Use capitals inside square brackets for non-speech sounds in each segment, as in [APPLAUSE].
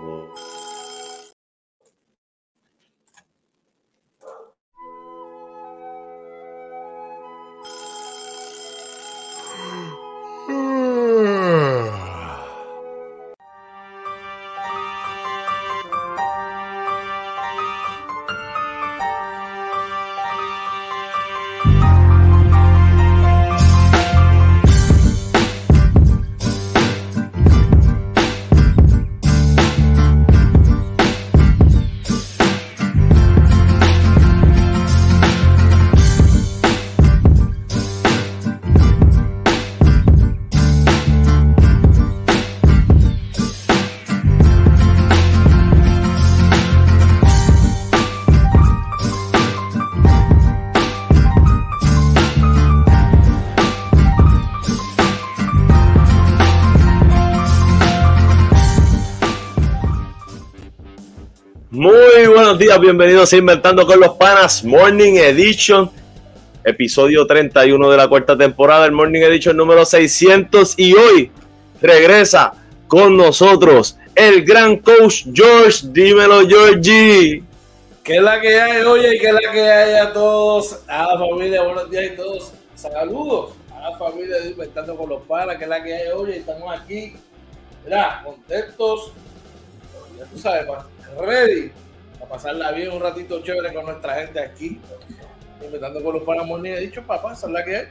buenos días, bienvenidos a Inventando con los Panas, Morning Edition, episodio 31 de la cuarta temporada, el Morning Edition número 600 y hoy regresa con nosotros el gran coach George, dímelo Georgie. ¿Qué es la que hay, oye? ¿Y qué es la que hay a todos? A la familia, buenos días y todos. Saludos a la familia de Inventando con los Panas, ¿qué es la que hay, oye? Estamos aquí, mira, contentos, ya tú sabes, ready pasarla bien un ratito chévere con nuestra gente aquí, inventando con los Panamón he dicho, papá, ¿sabes la que es?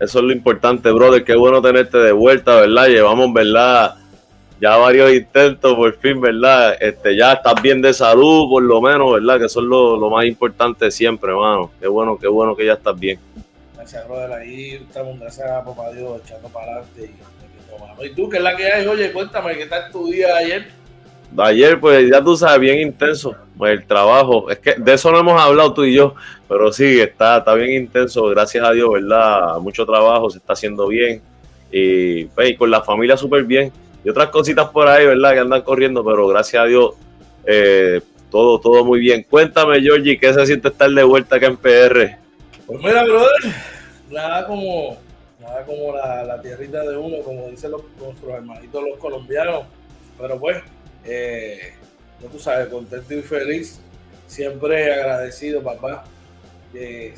Eso es lo importante, brother. Qué bueno tenerte de vuelta, ¿verdad? Llevamos, ¿verdad? Ya varios intentos, por fin, ¿verdad? Este, ya estás bien de salud, por lo menos, ¿verdad? Que eso es lo, más importante siempre, hermano. Qué bueno, qué bueno que ya estás bien. Gracias, brother. Ahí estamos, gracias a papá Dios, echando para adelante. Y, y tú, ¿qué es la que hay? Oye, cuéntame, ¿qué tal tu día ayer? Ayer, pues ya tú sabes, bien intenso pues, el trabajo. Es que de eso no hemos hablado tú y yo, pero sí, está, está bien intenso, gracias a Dios, ¿verdad? Mucho trabajo, se está haciendo bien. Y, pues, con la familia súper bien. Y otras cositas por ahí, ¿verdad? Que andan corriendo, pero gracias a Dios, eh, todo, todo muy bien. Cuéntame, Georgie, ¿qué se siente estar de vuelta acá en PR? Pues mira, brother, nada como, nada como la, tierrita de uno, como dicen los, nuestros hermanitos los colombianos. Pero pues, eh, no tú sabes, contento y feliz. Siempre agradecido, papá, de,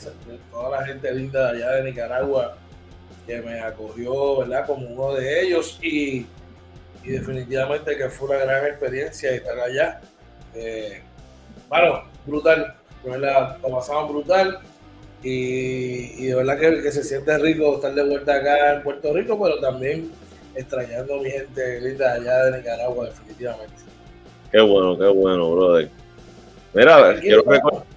toda la gente linda de allá de Nicaragua que me acogió, ¿verdad? Como uno de ellos y, definitivamente que fue una gran experiencia estar allá. Eh, bueno, brutal, ¿verdad? Lo pasamos brutal y, de verdad que, que, se siente rico estar de vuelta acá en Puerto Rico, pero también extrañando a mi gente linda allá de Nicaragua, definitivamente. Qué bueno, qué bueno, brother. Mira, quiero,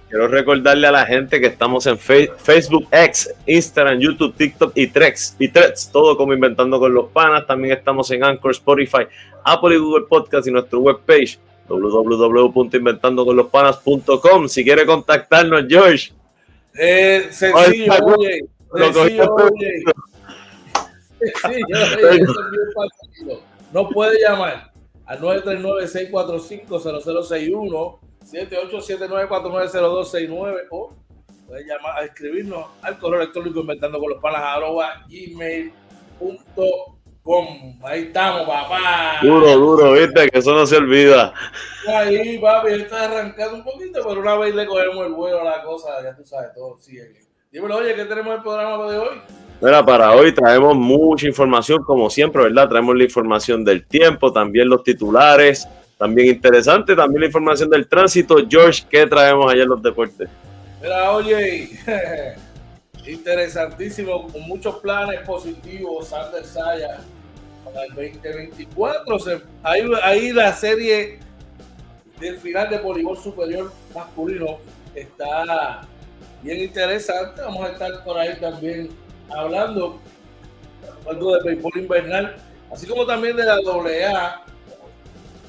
quiero, recordarle a la gente que estamos en Facebook, X, Instagram, YouTube, TikTok y Trex, y Trex, todo como Inventando con los Panas. También estamos en Anchor, Spotify, Apple y Google Podcast y nuestro webpage www.inventandoconlospanas.com. Si quiere contactarnos, George. Eh, sencillo, oye. Sencillo, oye. [LAUGHS] No puede llamar al 939-645-0061, 7879-490269 o puede llamar a escribirnos al correo electrónico inventando con los panas arroba gmail.com. Ahí estamos, papá. Duro, duro, viste, que eso no se olvida. Ahí, papi, está arrancando un poquito, pero una vez le cogemos el vuelo a la cosa, ya tú sabes, todo sigue. Dímelo, oye, ¿qué tenemos en el programa de hoy? Mira, para hoy traemos mucha información, como siempre, ¿verdad? Traemos la información del tiempo, también los titulares, también interesante, también la información del tránsito. George, ¿qué traemos allá en los deportes? Mira, oye, [LAUGHS] interesantísimo, con muchos planes positivos, Sander Saya para el 2024. ahí, ahí la serie del final de voleibol superior masculino está bien interesante. Vamos a estar por ahí también hablando algo de béisbol invernal, así como también de la AA.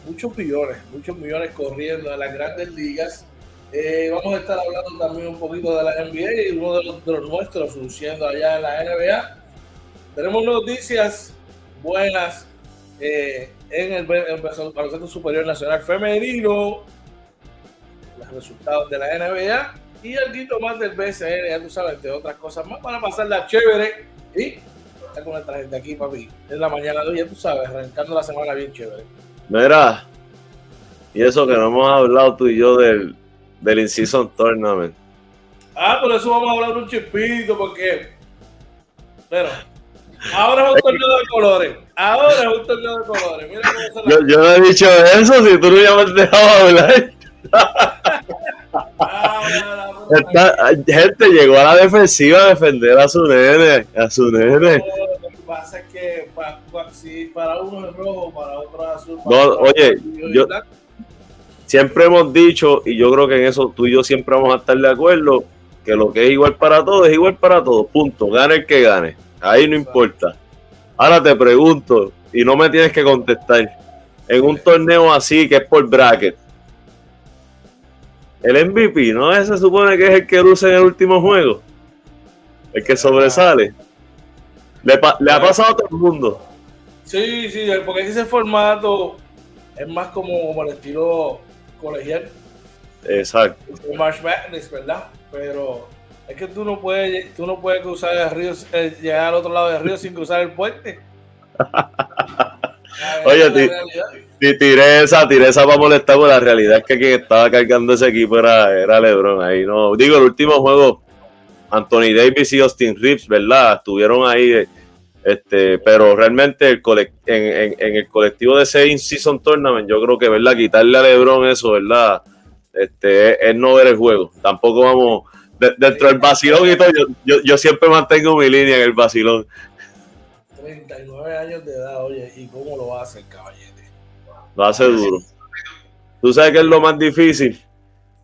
Muchos millones, muchos millones corriendo en las grandes ligas. Eh, vamos a estar hablando también un poquito de la NBA y uno de los, nuestros luciendo allá en la NBA. Tenemos noticias buenas eh, en el, Centro Superior Nacional Femenino, los resultados de la NBA y algo más del BCN, ya tú sabes, entre otras cosas más, para pasarla chévere y estar con nuestra gente aquí, papi, en la mañana de hoy, ya tú sabes, arrancando la semana bien chévere. Mira, Y eso que no hemos hablado tú y yo del, del In-Season Tournament. Ah, por eso vamos a hablar un chispito, porque. Pero. Ahora es un torneo de colores. Ahora es un torneo de colores. Mira cómo se yo, yo no he dicho eso, si tú no ya me dejado hablar. [LAUGHS] Esta, gente llegó a la defensiva a defender a su nene, a su nene. lo que pasa es que si para uno es rojo, para otro es azul. No, oye, yo siempre hemos dicho, y yo creo que en eso tú y yo siempre vamos a estar de acuerdo, que lo que es igual para todos es igual para todos, punto, gane el que gane, ahí no importa. Ahora te pregunto, y no me tienes que contestar, en un torneo así que es por bracket, el MVP, ¿no? Se supone que es el que luce en el último juego. El que sobresale. Le, ha pasado a todo el mundo. Sí, sí, porque ese formato es más como, el estilo colegial. Exacto. March Madness, ¿verdad? Pero es que tú no puedes, tú no puedes cruzar el río, eh, llegar al otro lado del río sin cruzar el puente. [LAUGHS] Oye, ti, tiré esa, tiré esa para molestar, pero la realidad es que quien estaba cargando ese equipo era, era LeBron. Ahí no, digo, el último juego, Anthony Davis y Austin Reeves, ¿verdad? Estuvieron ahí, este, pero realmente el en, el colectivo de ese In-Season Tournament, yo creo que, ¿verdad? Quitarle a LeBron eso, ¿verdad? Este, es, no ver el juego. Tampoco vamos, dentro del vacilón y todo, yo, yo, siempre mantengo mi línea en el vacilón. 39 años de edad, oye, ¿y cómo lo hace el caballete? Lo hace duro. ¿Tú sabes qué es lo más difícil?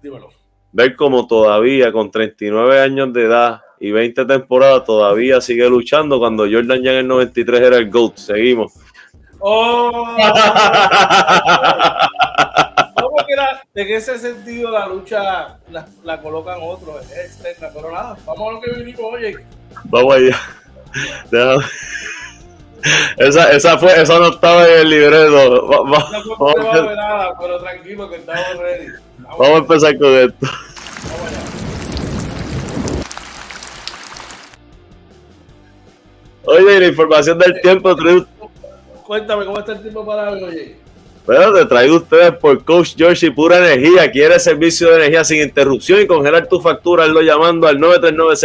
Dímelo. Ver cómo todavía con 39 años de edad y 20 temporadas todavía sigue luchando cuando Jordan ya en el 93 era el GOAT. Seguimos. ¡Oh! ¿Cómo que qué ese sentido la lucha la, la colocan otros? Es externa, pero nada, vamos a lo que vinimos, oye. Vamos allá. Déjame. Esa, esa, fue, esa no estaba en el libreto. Va, va, no vamos, a nada, pero tranquilo que estamos ready. Vamos, vamos a empezar con esto. Oye, la información del tiempo. Cuéntame cómo está el tiempo para hoy, oye. Bueno, te traigo ustedes por Coach George Pura Energía. Quiere servicio de energía sin interrupción y congelar tu factura. Lo llamando al 939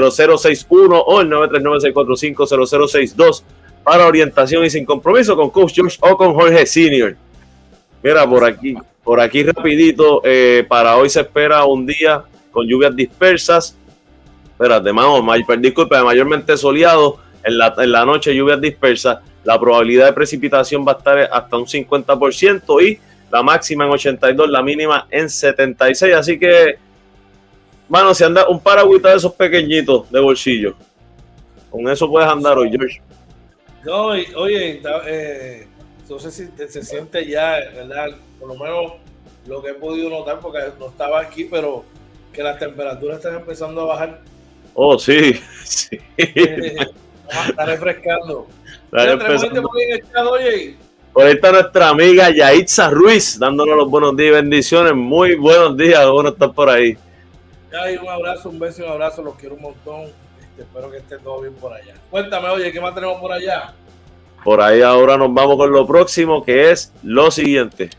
0061 o el 939-645-0062 para orientación y sin compromiso con Coach George o con Jorge Senior. Mira, por aquí, por aquí rapidito, eh, para hoy se espera un día con lluvias dispersas. Espérate, vamos, disculpa, mayormente soleado. En la, en la noche lluvias dispersas. La probabilidad de precipitación va a estar hasta un 50% y la máxima en 82, la mínima en 76. Así que Mano, si anda un paragüita de esos pequeñitos de bolsillo, con eso puedes andar hoy, George. No, oye, eh, no sé si se siente ya, ¿verdad? Por lo menos lo que he podido notar, porque no estaba aquí, pero que las temperaturas están empezando a bajar. Oh, sí, [LAUGHS] sí. está refrescando. Por ahí está nuestra amiga Yaitza Ruiz, dándonos los buenos días y bendiciones. Muy buenos días, bueno estar por ahí un abrazo, un beso y un abrazo, los quiero un montón. Este, espero que esté todo bien por allá. Cuéntame, oye, ¿qué más tenemos por allá? Por ahí ahora nos vamos con lo próximo, que es lo siguiente.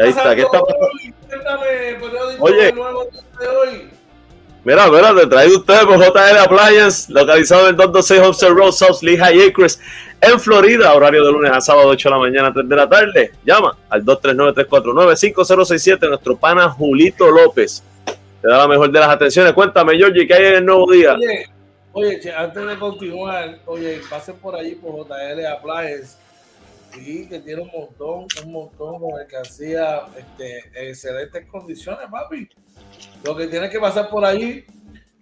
Ahí está, ¿qué está Cuéntame, Oye, nuevo de hoy. Mira, mira, te traigo ustedes por JL Appliance, localizado en el 226 Homestead Road, South Lehigh Acres, en Florida, horario de lunes a sábado, 8 de la mañana, 3 de la tarde. Llama al 239-349-5067, nuestro pana Julito López. Te da la mejor de las atenciones. Cuéntame, Georgie, ¿qué hay en el nuevo día? Oye, antes de continuar, oye, pasen por allí por JL Appliance. Sí, que tiene un montón, un montón de mercancía, este, excelentes condiciones, papi. Lo que tienes que pasar por allí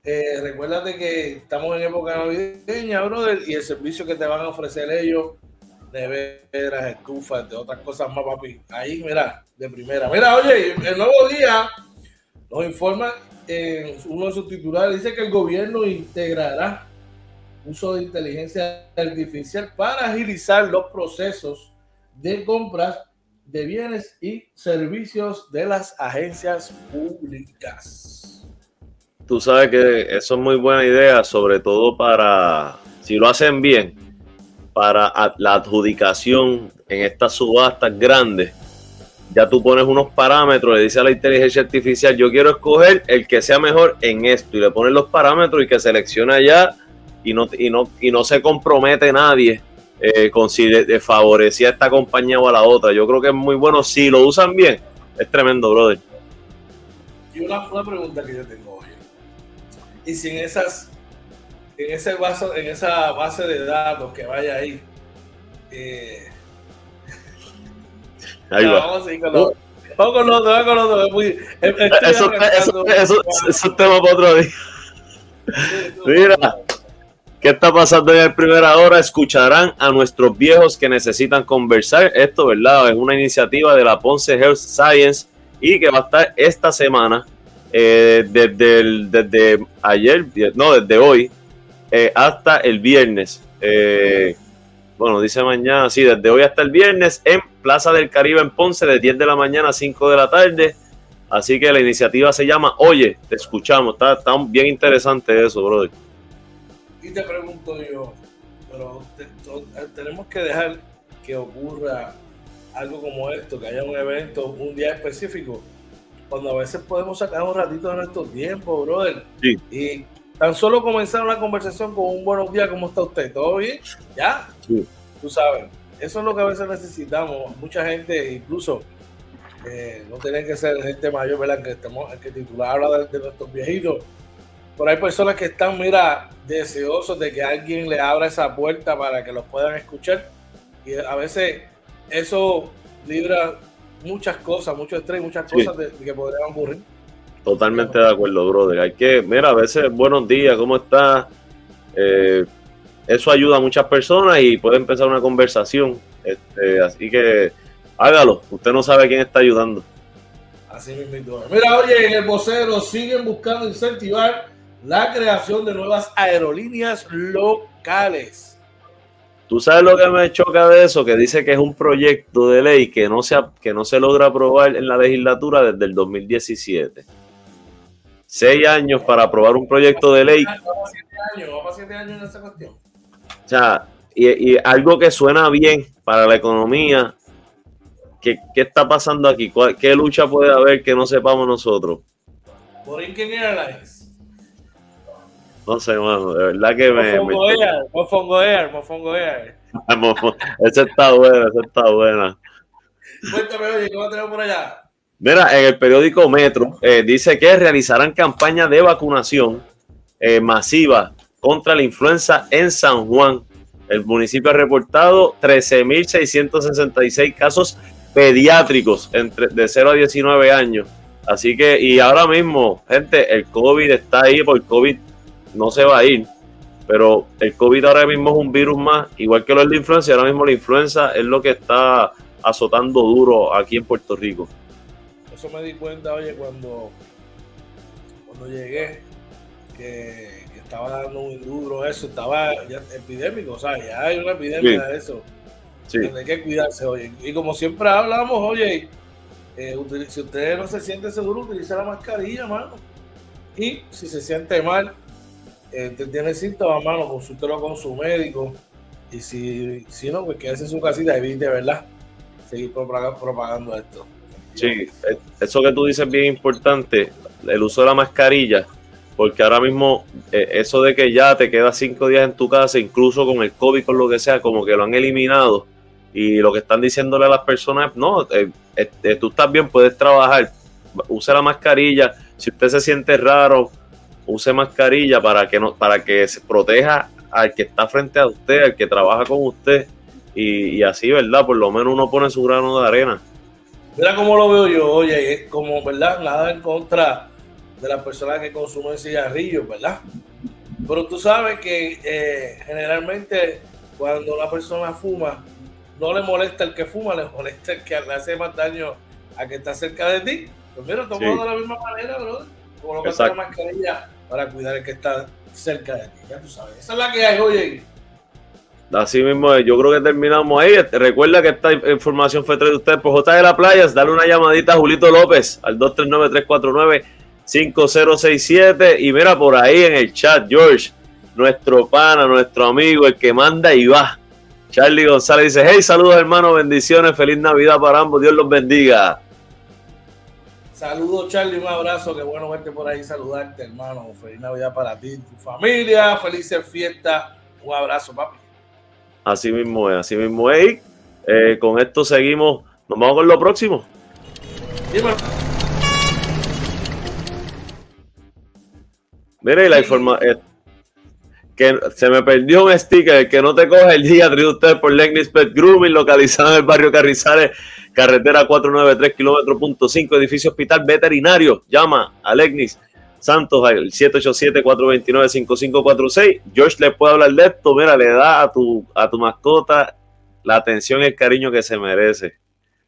eh, recuérdate que estamos en época navideña, brother, y el servicio que te van a ofrecer ellos, neveras, estufas, entre otras cosas más, papi. Ahí, mira, de primera. Mira, oye, el nuevo día nos informa en uno de sus titulares, dice que el gobierno integrará uso de inteligencia artificial para agilizar los procesos de compras de bienes y servicios de las agencias públicas tú sabes que eso es muy buena idea, sobre todo para, si lo hacen bien, para la adjudicación en estas subastas grandes, ya tú pones unos parámetros, le dice a la inteligencia artificial, yo quiero escoger el que sea mejor en esto, y le pones los parámetros y que selecciona ya y no, y no, y no se compromete nadie eh, con si favorecía a esta compañía o a la otra. Yo creo que es muy bueno. Si lo usan bien, es tremendo, brother. Y una, pregunta que yo tengo. Y si en esas, en ese base, en esa base de datos que vaya ahí, eh, ahí [LAUGHS] va. Vamos a con los, vamos con los vamos con los Muy, eso, eso, es tema para otro día. Mira. ¿Qué está pasando en el primera hora? Escucharán a nuestros viejos que necesitan conversar. Esto, ¿verdad? Es una iniciativa de la Ponce Health Science y que va a estar esta semana, eh, desde, desde ayer, no, desde hoy, eh, hasta el viernes. Eh, bueno, dice mañana, sí, desde hoy hasta el viernes en Plaza del Caribe en Ponce, de 10 de la mañana a 5 de la tarde. Así que la iniciativa se llama Oye, te escuchamos. Está, está bien interesante eso, brother. Y te pregunto yo, pero tenemos que dejar que ocurra algo como esto, que haya un evento, un día específico, cuando a veces podemos sacar un ratito de nuestro tiempo, brother. Y tan solo comenzar una conversación con un buenos días, ¿cómo está usted? ¿Todo bien? ¿Ya? Tú sabes, eso es lo que a veces necesitamos. Mucha gente, incluso, eh, no tiene que ser gente mayor, ¿verdad? Que, estemos, que titular habla de nuestros viejitos pero hay personas que están, mira, deseosos de que alguien le abra esa puerta para que los puedan escuchar. Y a veces eso libra muchas cosas, mucho estrés, muchas cosas que podrían ocurrir. Totalmente de acuerdo, brother. Hay que, mira, a veces, buenos días, ¿cómo estás? Eh, eso ayuda a muchas personas y puede empezar una conversación. Este, así que hágalo. Usted no sabe quién está ayudando. Así mismo. Mira, oye, en el vocero siguen buscando incentivar la creación de nuevas aerolíneas locales. Tú sabes lo que me choca de eso, que dice que es un proyecto de ley que no se, que no se logra aprobar en la legislatura desde el 2017. Seis años para aprobar un proyecto de ley. Vamos siete años, vamos siete años en esa cuestión. O sea, y, algo que suena bien para la economía. ¿Qué, qué está pasando aquí? ¿Qué lucha puede haber que no sepamos nosotros? Borinquen Airlines no sé, mano, de verdad que me. Mofongo Air, Mofongo Air, Mofongo Air. [LAUGHS] esa está buena, esa está buena. Cuéntame, oye, ¿qué va a tener por allá? Mira, en el periódico Metro eh, dice que realizarán campaña de vacunación eh, masiva contra la influenza en San Juan. El municipio ha reportado 13.666 casos pediátricos entre, de 0 a 19 años. Así que, y ahora mismo, gente, el COVID está ahí por COVID no se va a ir. Pero el COVID ahora mismo es un virus más, igual que lo es la influenza, ahora mismo la influenza es lo que está azotando duro aquí en Puerto Rico. Eso me di cuenta, oye, cuando, cuando llegué, que, estaba dando un duro eso, estaba epidémico, o sea, ya hay una epidemia de eso. Sí. Hay que cuidarse, oye. Y como siempre hablamos, oye, eh, si usted no se siente seguro, utilice la mascarilla, mano. Y si se siente mal, eh, tiene síntomas, mano, consúltelo con su médico. Y si, si no, pues quédese en su casita, evite, ¿verdad? Seguir propagando esto. Sí, eh, eso que tú dices es bien importante, el uso de la mascarilla, porque ahora mismo eh, eso de que ya te quedas cinco días en tu casa, incluso con el COVID, con lo que sea, como que lo han eliminado. Y lo que están diciéndole a las personas, no, eh, tú estás bien, puedes trabajar, use la mascarilla. Si usted se siente raro, use mascarilla para que no, para que se proteja al que está frente a usted, al que trabaja con usted, y, así, ¿verdad? Por lo menos uno pone su grano de arena. Mira cómo lo veo yo, oye, como, ¿verdad? Nada en contra de las personas que consumen cigarrillos, ¿verdad? Pero tú sabes que eh, generalmente cuando una persona fuma, no le molesta el que fuma, le molesta el que le hace más daño a que está cerca de ti. Pues mira, tomamos de la misma manera, brother. Colócate la mascarilla para cuidar el que está cerca de ti. Ya tú sabes. Esa es la que hay, oye. Así mismo, yo creo que terminamos ahí. Recuerda que esta información fue traída de ustedes por J de la Playas. Dale una llamadita a Julito López al 239-349-5067. Y mira por ahí en el chat, George, nuestro pana, nuestro amigo, el que manda y va. Charlie González dice, hey, saludos hermano, bendiciones, feliz Navidad para ambos, Dios los bendiga. Saludos Charlie, un abrazo, qué bueno verte por ahí, saludarte hermano, feliz Navidad para ti, tu familia, felices fiestas, un abrazo papi. Así mismo es, así mismo es. Eh, con esto seguimos, nos vamos con lo próximo. Dímelo. Mire, la información eh, que se me perdió un sticker que no te coge el día traído usted por Legnis Pet Grooming, localizado en el barrio Carrizales, carretera 493 kilómetro punto 5, edificio hospital veterinario. Llama a Legnis Santos al 787-429-5546. George le puede hablar de esto. Mira, le da a tu, a tu mascota la atención y el cariño que se merece.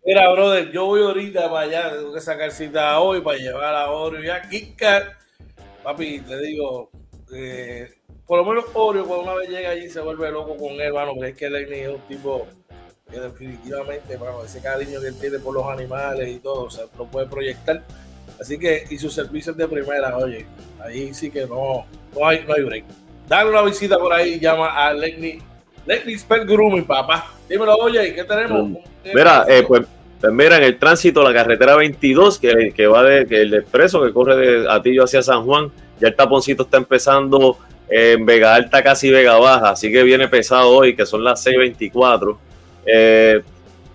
Mira, brother, yo voy ahorita para allá, tengo que sacar cita hoy para llevar a Oreo y a Kika papi, te digo, eh, por lo menos Oreo cuando una vez llega allí se vuelve loco con él, hermano, porque es que Lenny es un tipo que definitivamente, bueno, ese cariño que él tiene por los animales y todo, o sea, lo puede proyectar. Así que, y sus servicios de primera, oye, ahí sí que no, no hay, no hay break. Dale una visita por ahí, llama a Lenny, Lenny Spell Grooming, papá. Dímelo, oye, ¿qué tenemos? Mira, eh, pues pues mira, en el tránsito, la carretera 22, que, que va de que el expreso que corre de Atillo hacia San Juan, ya el taponcito está empezando en Vega Alta, casi Vega Baja, así que viene pesado hoy, que son las 6.24. Eh,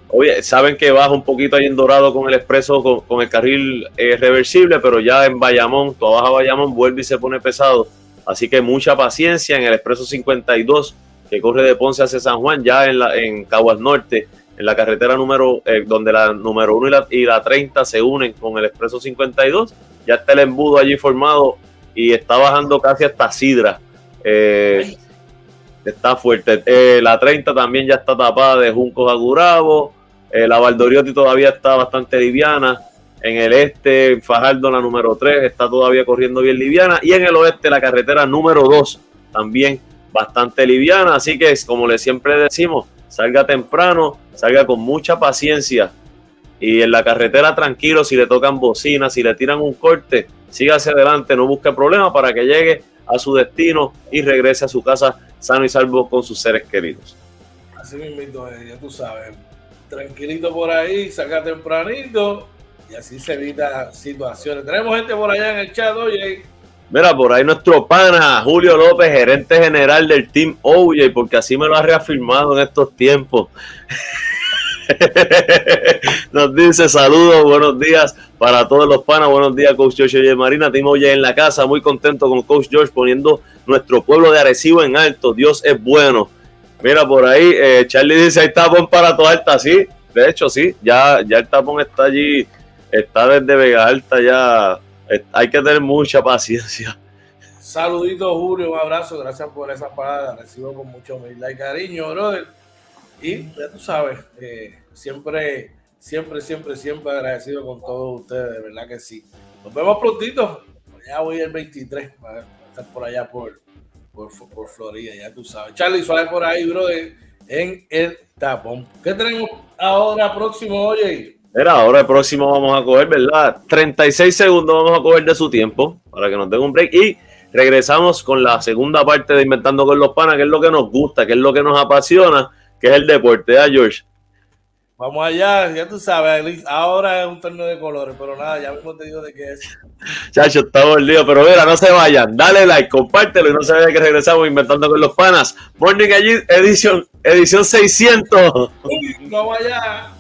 oye, saben que baja un poquito ahí en Dorado con el expreso, con, el carril eh, reversible, pero ya en Bayamón, toda baja Bayamón, vuelve y se pone pesado. Así que mucha paciencia en el expreso 52, que corre de Ponce hacia San Juan, ya en, la, en Caguas Norte en la carretera número, eh, donde la número 1 y la, y la 30 se unen con el expreso 52, ya está el embudo allí formado y está bajando casi hasta Sidra. Eh, está fuerte. Eh, la 30 también ya está tapada de juncos a Gurabo. la Valdoriotti todavía está bastante liviana. En el este, Fajardo, la número 3, está todavía corriendo bien liviana. Y en el oeste, la carretera número 2, también bastante liviana. Así que, como le siempre decimos, salga temprano, salga con mucha paciencia y en la carretera tranquilo, si le tocan bocinas, si le tiran un corte, siga hacia adelante, no busque problemas para que llegue a su destino y regrese a su casa sano y salvo con sus seres queridos. Así mismo, eh, ya tú sabes, tranquilito por ahí, salga tempranito y así se evita situaciones. Tenemos gente por allá en el chat, oye, Mira, por ahí nuestro pana Julio López, gerente general del Team OJ, porque así me lo ha reafirmado en estos tiempos. [LAUGHS] [LAUGHS] Nos dice saludos, buenos días para todos los panas, buenos días Coach George y Marina, Team OJ en la casa, muy contento con Coach George poniendo nuestro pueblo de Arecibo en alto, Dios es bueno. Mira, por ahí eh, Charlie dice, hay tapón para toda alta, sí, de hecho sí, ya, ya el tapón está allí, está desde Vega Alta ya hay que tener mucha paciencia. Saludito, Julio, un abrazo, gracias por esa palabra, recibo con mucho humildad y cariño, brother. Y ya tú sabes, eh, siempre, siempre, siempre, siempre agradecido con todos ustedes, de verdad que sí. Nos vemos prontito, ya voy el 23 para estar por allá por, por, por Florida, ya tú sabes. Charlie suave por ahí, brother, en el tapón. ¿Qué tenemos ahora próximo, oye? Mira, ahora el próximo vamos a coger, ¿verdad? 36 segundos vamos a coger de su tiempo para que nos den un break y regresamos con la segunda parte de Inventando con los Panas, que es lo que nos gusta, que es lo que nos apasiona, que es el deporte, ¿eh, George? Vamos allá, ya tú sabes, ahora es un torneo de colores, pero nada, ya mismo te digo de qué es. Chacho, está lío, pero mira, no se vayan, dale like, compártelo y no se vayan que regresamos inventando con los panas. Morning Edition, edición 600. vamos allá.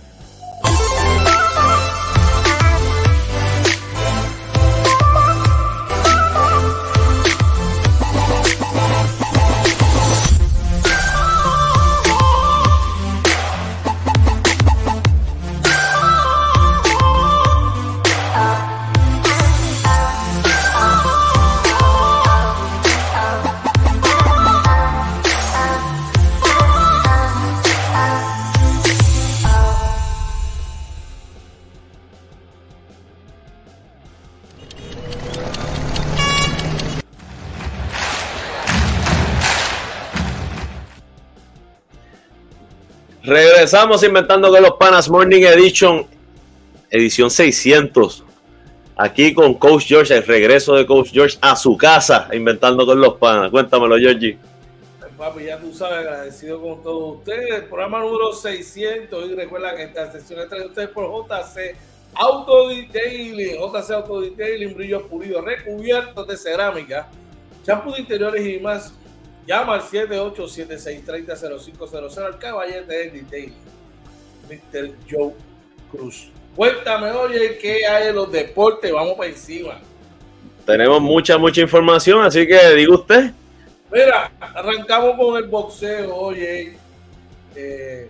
Regresamos inventando con los panas Morning Edition, edición 600. Aquí con Coach George, el regreso de Coach George a su casa, inventando con los panas. Cuéntamelo, Georgie. papi, ya tú sabes, agradecido con todos ustedes. Programa número 600. Y recuerda que esta sesión es traída ustedes por JC Auto Detailing. JC Auto Detailing, brillos pulidos, recubiertos de cerámica, champú de interiores y más. Llama al 787-630-0500 al caballete del Detailing. Mr. Joe Cruz. Cuéntame, oye, ¿qué hay en los deportes? Vamos para encima. Tenemos mucha, mucha información, así que diga usted. Mira, arrancamos con el boxeo, oye. Eh,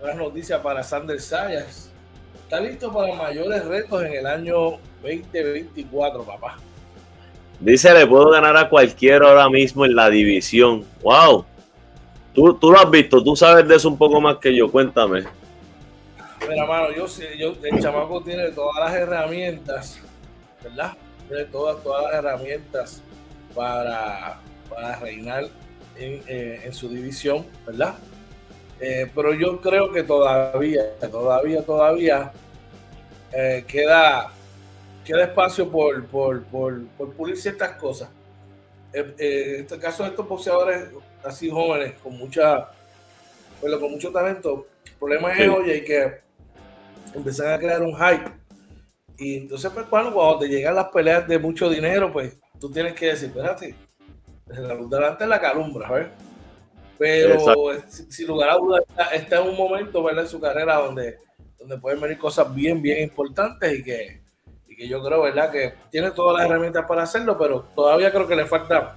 buenas noticias para Sander Sayas. Está listo para mayores retos en el año 2024, papá. Dice, le puedo ganar a cualquiera ahora mismo en la división. ¡Wow! Tú, tú lo has visto, tú sabes de eso un poco más que yo, cuéntame. Mira, mano, yo yo, el chamaco tiene todas las herramientas, ¿verdad? Tiene todas, todas las herramientas para, para reinar en, eh, en, su división, ¿verdad? Eh, pero yo creo que todavía, todavía, todavía eh, queda, queda espacio por, por, por, por pulir ciertas cosas. en este caso estos boxeadores así jóvenes, con mucha, bueno, con mucho talento, el problema es, oye, que empiezan a crear un hype. Y entonces, pues, cuando, cuando te llegan las peleas de mucho dinero, pues tú tienes que decir, espérate, la luz delante es la calumbra, ¿ver? Pero sin lugar a dudas, está, en un momento, ¿verdad? En su carrera donde, donde pueden venir cosas bien, bien importantes y que, que yo creo, ¿verdad? Que tiene todas las herramientas para hacerlo, pero todavía creo que le falta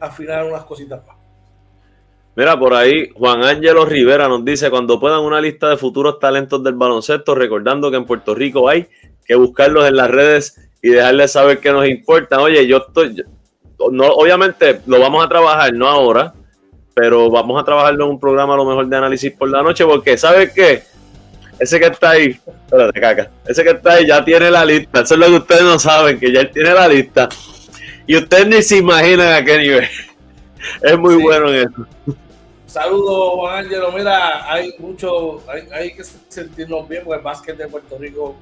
afinar unas cositas más. Mira, por ahí Juan Ángelo Rivera nos dice, cuando puedan una lista de futuros talentos del baloncesto, recordando que en Puerto Rico hay que buscarlos en las redes y dejarles saber que nos importan. Oye, yo estoy, no, obviamente lo vamos a trabajar, no ahora, pero vamos a trabajarlo en un programa a lo mejor de análisis por la noche, porque ¿sabes qué? Ese que está ahí, espérate, caca, ese que está ahí ya tiene la lista, eso es lo que ustedes no saben, que ya él tiene la lista, y ustedes ni se imaginan a qué nivel. [LAUGHS] Es muy bueno en eso. Saludos, Juan Ángelo. Mira, hay mucho, hay, que sentirnos bien porque el básquet de Puerto Rico,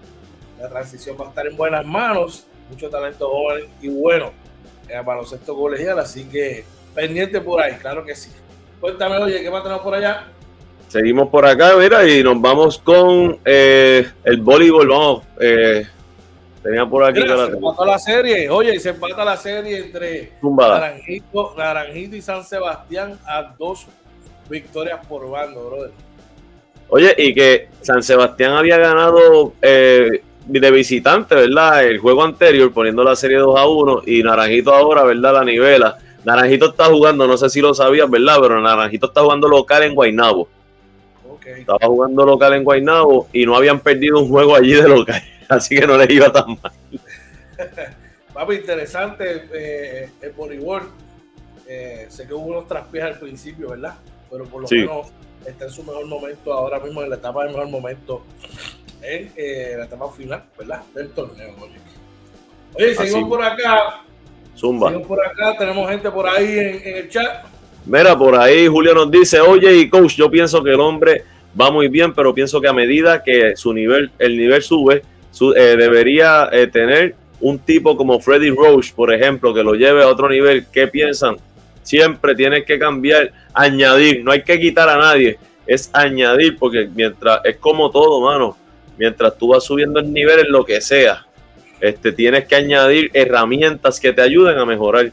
la transición va a estar en buenas manos. Mucho talento joven y bueno en el baloncesto colegial, así que pendiente por ahí, claro que sí. Cuéntame, oye, ¿qué más tenemos por allá? Seguimos por acá, mira, y nos vamos con eh, el voleibol. Vamos, eh, tenía por aquí. Mira, se empató la serie, oye, se empata la serie entre Naranjito, Naranjito y San Sebastián a dos victorias por bando, brother. Oye, y que San Sebastián había ganado eh, de visitante, ¿verdad? El juego anterior, poniendo la serie 2 a 1, y Naranjito ahora, ¿verdad? La nivela. Naranjito está jugando, no sé si lo sabías, ¿verdad? Pero Naranjito está jugando local en Guaynabo. Okay. Estaba jugando local en Guaynabo y no habían perdido un juego allí de local, [LAUGHS] así que no les iba tan mal. [LAUGHS] Papi, interesante eh, el voleibol. Eh, sé que hubo unos traspiés al principio, ¿verdad? pero por lo menos está en su mejor momento ahora mismo, en la etapa de mejor momento, en eh, la etapa final, ¿verdad? Del torneo, oye. Oye, seguimos por acá. Zumba. Seguimos por acá, tenemos gente por ahí en, el chat. Mira, por ahí Julio nos dice, oye, y coach, yo pienso que el hombre va muy bien, pero pienso que a medida que su nivel, el nivel sube, eh, debería eh, tener un tipo como Freddy Roach, por ejemplo, que lo lleve a otro nivel. ¿Qué piensan? Siempre tienes que cambiar, añadir, no hay que quitar a nadie, es añadir, porque mientras es como todo, mano, mientras tú vas subiendo el nivel en lo que sea, este, tienes que añadir herramientas que te ayuden a mejorar.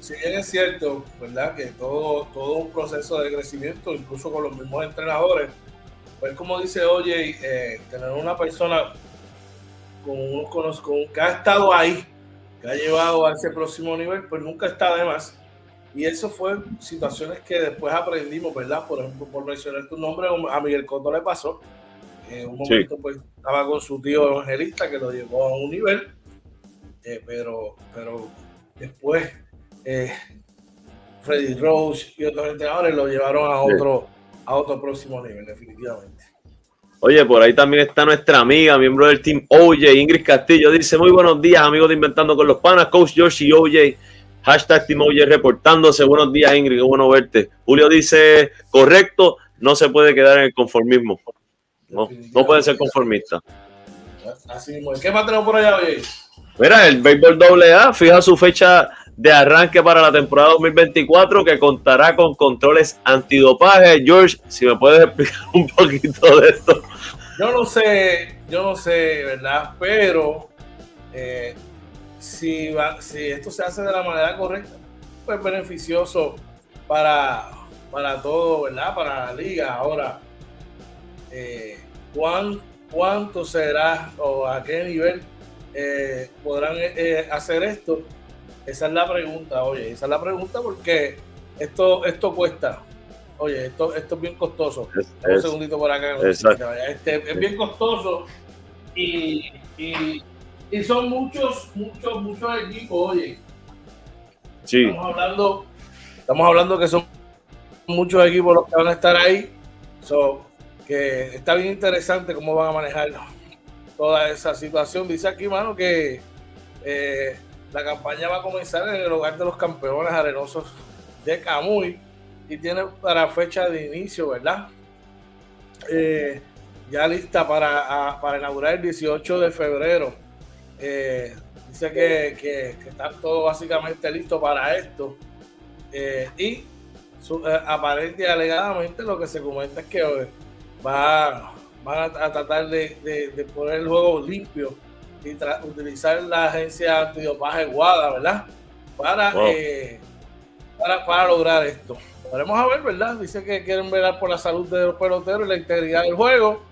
Sí, es cierto, ¿verdad? Que todo, todo un proceso de crecimiento, incluso con los mismos entrenadores, pues como dice, oye, eh, tener una persona con, con, con, que ha estado ahí, que ha llevado a ese próximo nivel, pues nunca está de más. Y eso fue situaciones que después aprendimos, ¿verdad? Por ejemplo, por mencionar tu nombre, a Miguel Coto le pasó. En un momento, pues, estaba con su tío evangelista que lo llevó a un nivel, eh, pero, pero después eh, Freddy Rose y otros entrenadores lo llevaron a otro, a otro próximo nivel, definitivamente. Oye, por ahí también está nuestra amiga, miembro del team OJ, Ingrid Castillo. Dice: Muy buenos días, amigos de Inventando con los Panas, Coach Josh y OJ Hashtag Timoye reportándose. Buenos días, Ingrid. Qué bueno verte. Julio dice, correcto, no se puede quedar en el conformismo. No, no puede ser conformista. Así mismo. ¿Qué más tenemos por allá hoy? Mira, el béisbol AA fija su fecha de arranque para la temporada 2024 que contará con controles antidopaje. George, si me puedes explicar un poquito de esto. Yo no sé, yo no sé, ¿verdad? Pero eh, si, va, si esto se hace de la manera correcta, pues beneficioso para, para todo, ¿verdad? Para la liga. Ahora, eh, ¿cuánto será o a qué nivel eh, podrán hacer esto? Esa es la pregunta, oye, esa es la pregunta porque esto, esto cuesta. Oye, esto, esto es bien costoso. Un segundito por acá. Este, es bien costoso y, y, son muchos, muchos, muchos equipos, oye. Sí. Estamos hablando, estamos hablando que son muchos equipos los que van a estar ahí. So, que está bien interesante cómo van a manejar toda esa situación. Dice aquí, mano, que eh, la campaña va a comenzar en el hogar de los campeones arenosos de Camuy y tiene para fecha de inicio, ¿verdad? Eh, ya lista para, para, inaugurar el 18 de febrero. Eh, dice que, que, está todo básicamente listo para esto. Eh, y aparente y alegadamente lo que se comenta es que va, van a, tratar de, poner el juego limpio y utilizar la agencia antidopaje Guada, ¿verdad? Para, para, para lograr esto. Veremos a ver, ¿verdad? Dice que quieren velar por la salud de los peloteros y la integridad del juego.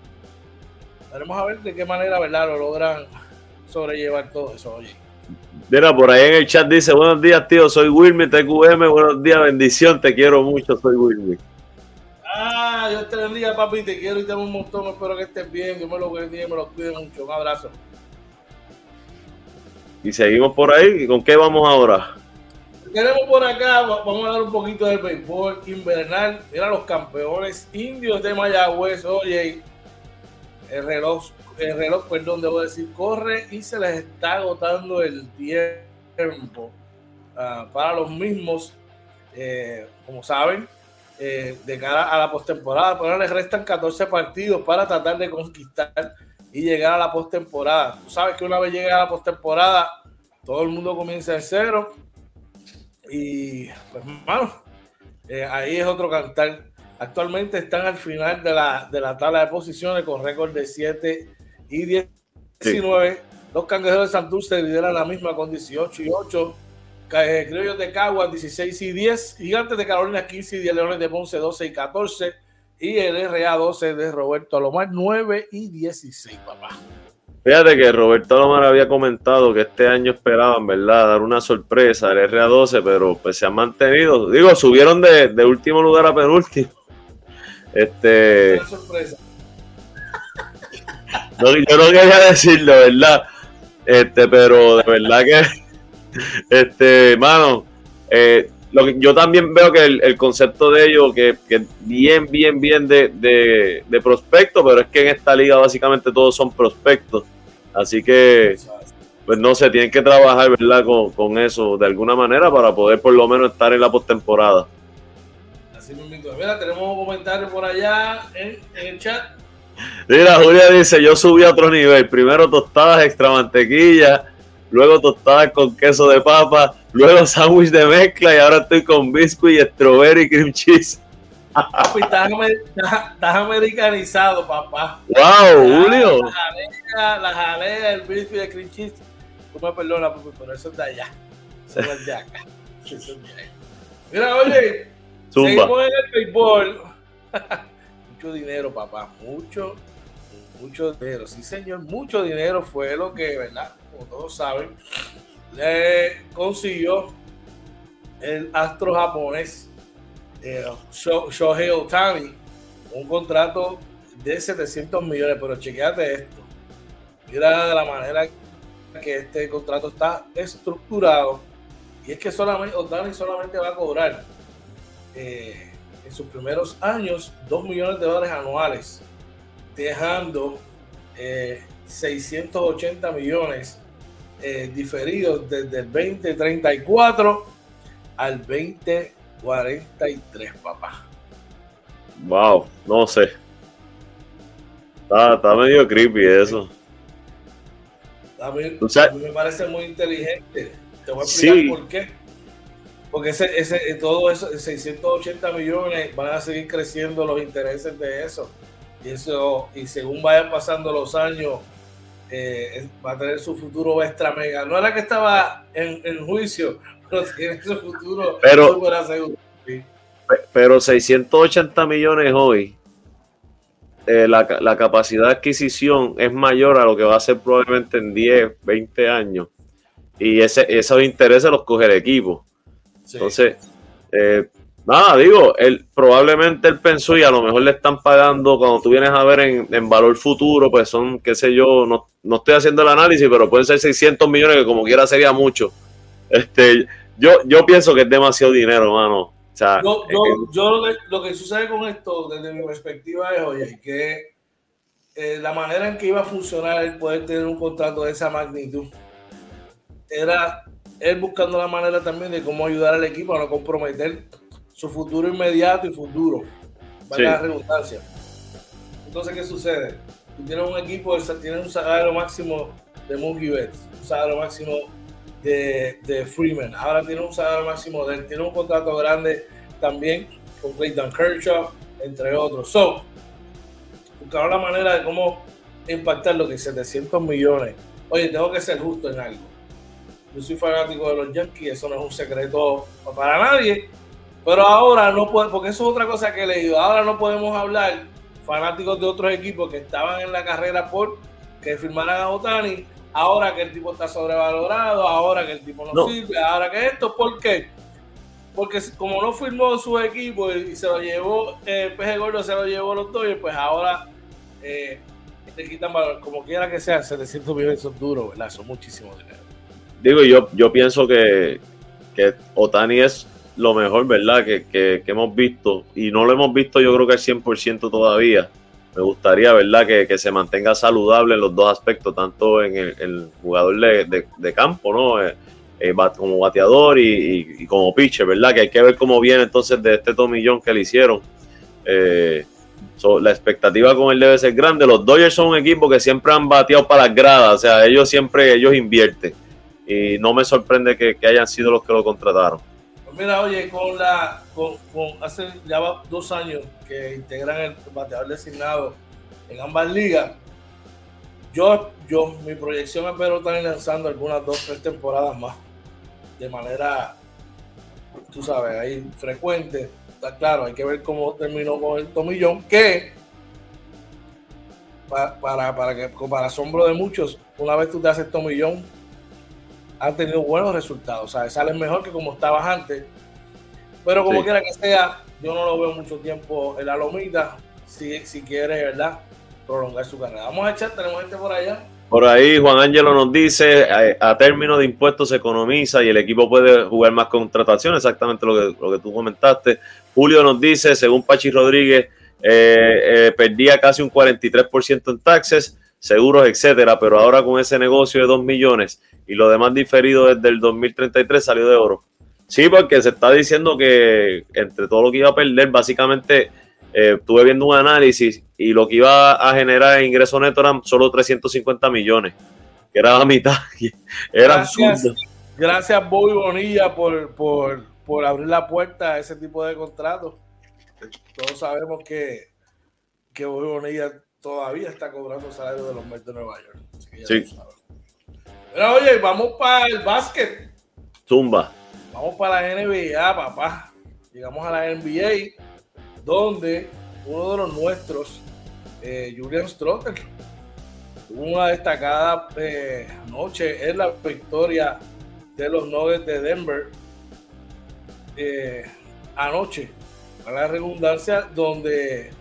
Veremos a ver de qué manera, ¿verdad? Lo logran sobrellevar todo eso, oye. Mira, por ahí en el chat dice, buenos días, tío, soy Wilmy, TQM, buenos días, bendición, te quiero mucho, soy Wilmy. Ah, Dios te bendiga, papi, te quiero y te amo un montón, espero que estés bien, que me lo bendiga, me lo cuide mucho, un abrazo. Y seguimos por ahí, ¿con qué vamos ahora? Tenemos por acá, vamos a hablar un poquito del béisbol invernal. Mira los campeones indios de Mayagüez. Oye, el reloj, el reloj, perdón, debo decir, corre y se les está agotando el tiempo ah, para los mismos. Eh, como saben, eh, de cara a la postemporada, pero les restan 14 partidos para tratar de conquistar y llegar a la postemporada. Tú sabes que una vez llegue a la postemporada, todo el mundo comienza en cero y pues, hermano, eh, ahí es otro cantar. Actualmente están al final de la, de la tabla de posiciones con récord de 7 y 19. Los cangrejeros de Santurce lideran la misma con 18 y 8. Eh, Criollos de Caguas 16 y 10. Gigantes de Carolina 15 y 10. Leones de Ponce 12 y 14. Y el RA 12 de Roberto Alomar 9 y 16, papá. Fíjate que Roberto Lomar había comentado que este año esperaban, ¿verdad?, dar una sorpresa al RA12, pero pues se han mantenido. Digo, subieron de, último lugar a penúltimo. Este. Una sorpresa. [LAUGHS] yo no quería decirlo, ¿verdad? Este, pero de verdad que. [LAUGHS] Este, mano, eh, lo que, yo también veo que el, concepto de ellos, que, que bien, bien, bien de, de, de prospecto, pero es que en esta liga básicamente todos son prospectos. Así que, pues no sé, tienen que trabajar, ¿verdad? Con, eso de alguna manera para poder por lo menos estar en la postemporada. Así mismo. Mira, tenemos un comentario por allá en, el chat. Mira, Julia dice, yo subí a otro nivel. Primero tostadas extra mantequilla, luego tostadas con queso de papa, luego sándwich de mezcla y ahora estoy con biscuit y strawberry cream cheese. estás, americanizado, papá. ¡Wow, Julio! La jalea, el biscuit de cream cheese. Tú me perdonas, pero eso es de allá. Eso es de acá. [LAUGHS] Eso es de allá. Mira, oye, seguimos en el béisbol. [LAUGHS] mucho dinero, papá. Mucho, mucho dinero. Sí, señor, mucho dinero fue lo que, ¿verdad? Todos saben, le consiguió el astro japonés eh, Shohei Otani, un contrato de 700 millones, pero chequeate esto. Mira la manera que este contrato está estructurado. Y es que solamente Otani solamente va a cobrar eh, en sus primeros años 2 millones de dólares anuales, dejando 680 eh, millones eh, diferidos desde el 2034 al 20 43, papá. Wow, no sé. Está, está medio creepy eso. A mí, me parece muy inteligente. Te voy a explicar por qué. porque ese, ese, todo eso, 680 millones, van a seguir creciendo los intereses de eso. Y eso, y según vayan pasando los años, eh, va a tener su futuro extra mega. No era que estaba en, en juicio, [LAUGHS] pero tiene su futuro pero, Pero 680 millones hoy, eh, la, la, capacidad de adquisición es mayor a lo que va a ser probablemente en 10, 20 años. Y ese, esos intereses los coge el equipo. Entonces, eh, nada, digo, él probablemente él pensó y a lo mejor le están pagando cuando tú vienes a ver en, valor futuro, pues son, qué sé yo, no, no, estoy haciendo el análisis, pero pueden ser 600 millones, que como quiera sería mucho. Este, yo, yo pienso que es demasiado dinero, hermano. O sea, yo, yo, eh, lo, que, sucede con esto, desde mi perspectiva, es, oye, que eh, la manera en que iba a funcionar el poder tener un contrato de esa magnitud era él buscando la manera también de cómo ayudar al equipo a no comprometer su futuro inmediato y futuro. Vale la redundancia. Entonces, ¿qué sucede? Tú tienes un equipo, tienes un salario máximo de Mookie Betts, un salario máximo de, de, Freeman, ahora tiene un salario máximo de él, tiene un contrato grande también con Clayton Kershaw, entre otros. So, buscaron la manera de cómo impactar lo que 700 millones. Oye, tengo que ser justo en algo yo soy fanático de los Yankees, eso no es un secreto para nadie. Pero ahora no puede, porque eso es otra cosa que he leído. Ahora no podemos hablar fanáticos de otros equipos que estaban en la carrera por que firmaran a Otani. Ahora que el tipo está sobrevalorado, ahora que el tipo no, sirve, ahora que esto, ¿por qué? Porque como no firmó su equipo y, se lo llevó, eh, Peje Gordo se lo llevó los Dodgers, pues ahora eh, te quitan valor. Como quiera que sea, 700 millones son duros, ¿verdad? Son muchísimos dinero digo, yo, yo pienso que, que Otani es lo mejor, ¿verdad? Que, que, hemos visto. Y no lo hemos visto yo creo que al 100% todavía. Me gustaría, ¿verdad? Que, que, se mantenga saludable en los dos aspectos, tanto en el, jugador de, de, campo, ¿no? Eh, eh, como bateador y, como pitcher, ¿verdad? Que hay que ver cómo viene entonces de este tomillón que le hicieron. Eh, la expectativa con él debe ser grande. Los Dodgers son un equipo que siempre han bateado para las gradas, o sea, ellos siempre ellos invierten y no me sorprende que, hayan sido los que lo contrataron. Mira, oye, con la con, hace ya dos años que integran el bateador designado en ambas ligas, yo, yo mi proyección espero estar lanzando algunas dos, tres temporadas más de manera, tú sabes, ahí frecuente. Está claro, hay que ver cómo terminó con el tomillón, que para, para, para que, para asombro de muchos, una vez tú te haces tomillón, han tenido buenos resultados. O sea, salen mejor que como estabas antes. Pero como quiera que sea, yo no lo veo mucho tiempo en la lomita. Si, si quiere, ¿verdad? Prolongar su carrera. Vamos a echar, tenemos gente por allá. Por ahí Juan Ángelo nos dice, a, término de impuestos se economiza y el equipo puede jugar más contrataciones, exactamente lo que, lo que tú comentaste. Julio nos dice, según Pachi Rodríguez, eh, eh, perdía casi un 43% en taxes, seguros, etcétera, pero ahora con ese negocio de 2 millones y lo demás diferido desde el 2033 salió de oro. Sí, porque se está diciendo que entre todo lo que iba a perder, básicamente eh, estuve viendo un análisis y lo que iba a generar en ingreso neto eran solo 350 millones, que era la mitad. [LAUGHS] Era gracias, Gracias, Bobby Bonilla, por, por, por abrir la puerta a ese tipo de contratos. Todos sabemos que, que Bobby Bonilla todavía está cobrando salario de los Mets de Nueva York. sí. Pero oye, vamos para el básquet. Zumba. Vamos para la NBA, papá. Llegamos a la NBA, donde uno de los nuestros, eh, Julian Strotter, tuvo una destacada eh, noche en la victoria de los Nuggets de Denver eh, anoche, a la redundancia, donde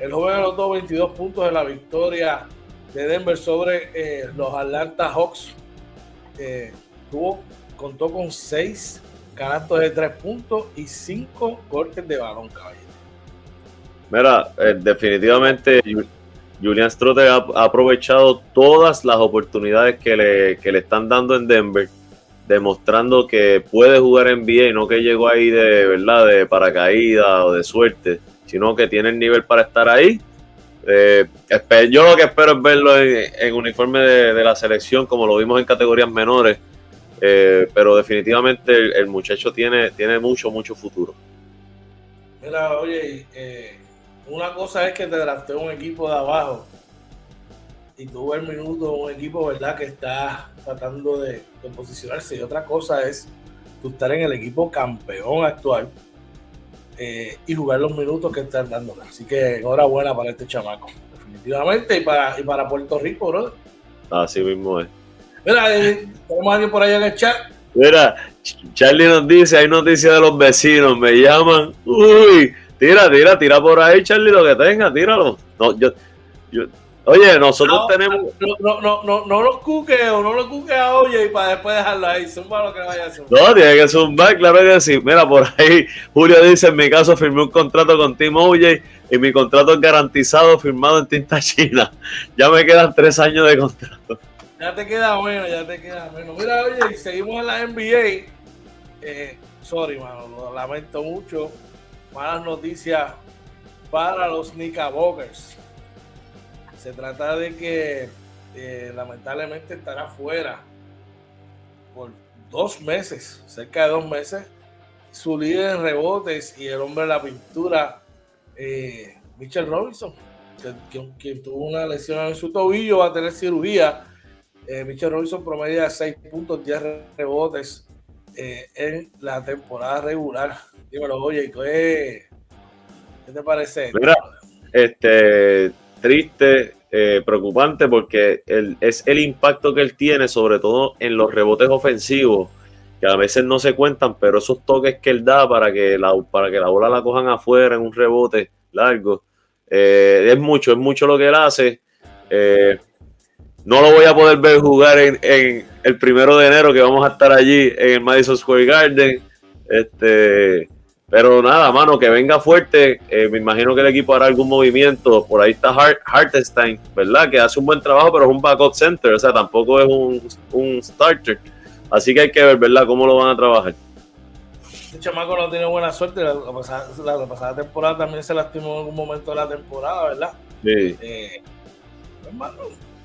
el joven anotó 22 puntos en la victoria de Denver sobre los Atlanta Hawks. Eh, tuvo, contó con seis canastos de tres puntos y cinco cortes de balón, caballero. Mira, eh, definitivamente Julian Strotter ha, aprovechado todas las oportunidades que le, que le están dando en Denver, demostrando que puede jugar en NBA y no que llegó ahí de verdad de paracaídas o de suerte, sino que tiene el nivel para estar ahí eh, yo lo que espero es verlo en, uniforme de, la selección, como lo vimos en categorías menores, Eh, pero definitivamente el, muchacho tiene, tiene mucho, mucho futuro. Mira, oye, eh, una cosa es que te drafté un equipo de abajo y tuvo el minuto un equipo, ¿verdad?, que está tratando de, posicionarse. Y otra cosa es tú estar en el equipo campeón actual eh, y jugar los minutos que están dándole. Así que enhorabuena para este chamaco, definitivamente, y para, y para Puerto Rico, bro. Así mismo es. Mira, eh, tenemos a alguien por allá en el chat. Mira, Charlie nos dice, hay noticias de los vecinos, me llaman. Uy, tira, tira, tira por ahí, Charlie, lo que tenga, tíralo. No, yo, yo, Oye, nosotros tenemos. No, no, no, no, los cuques o no los cuques a Oye y para después dejarlo ahí. Zumba lo que vaya a zumbar. No, tiene que zumbar, claro que sí. Mira, por ahí Julio dice: En mi caso, firmé un contrato con Team Oye y mi contrato es garantizado, firmado en tinta china. Ya me quedan tres años de contrato. Ya te queda bueno, ya te queda bueno. Mira, oye, seguimos en la NBA. Eh, sorry, mano, lo lamento mucho. Malas noticias para los Knickerbockers se trata de que eh, lamentablemente estará fuera por dos meses, cerca de dos meses. Su líder en rebotes y el hombre de la pintura, eh, Mitchell Robinson, quien, tuvo una lesión en su tobillo, va a tener cirugía. Eh, Mitchell Robinson promedia 6 puntos, 10 rebotes eh, en la temporada regular. Dímelo, oye, ¿qué, qué te parece? Este, triste, eh, preocupante, porque es el impacto que él tiene, sobre todo en los rebotes ofensivos, que a veces no se cuentan, pero esos toques que él da para que la, para que la bola la cojan afuera en un rebote largo, eh, es mucho, es mucho lo que él hace. Eh, no lo voy a poder ver jugar en, en, el primero de enero que vamos a estar allí en el Madison Square Garden. Este, pero nada, mano, que venga fuerte. Eh, me imagino que el equipo hará algún movimiento. Por ahí está Hart, Hartenstein, ¿verdad? Que hace un buen trabajo, pero es un backup center. O sea, tampoco es un, starter. Así que hay que ver, ¿verdad?, cómo lo van a trabajar. Este chamaco no tiene buena suerte. La, pasada, temporada también se lastimó en algún momento de la temporada, ¿verdad? Sí. Eh, hermano,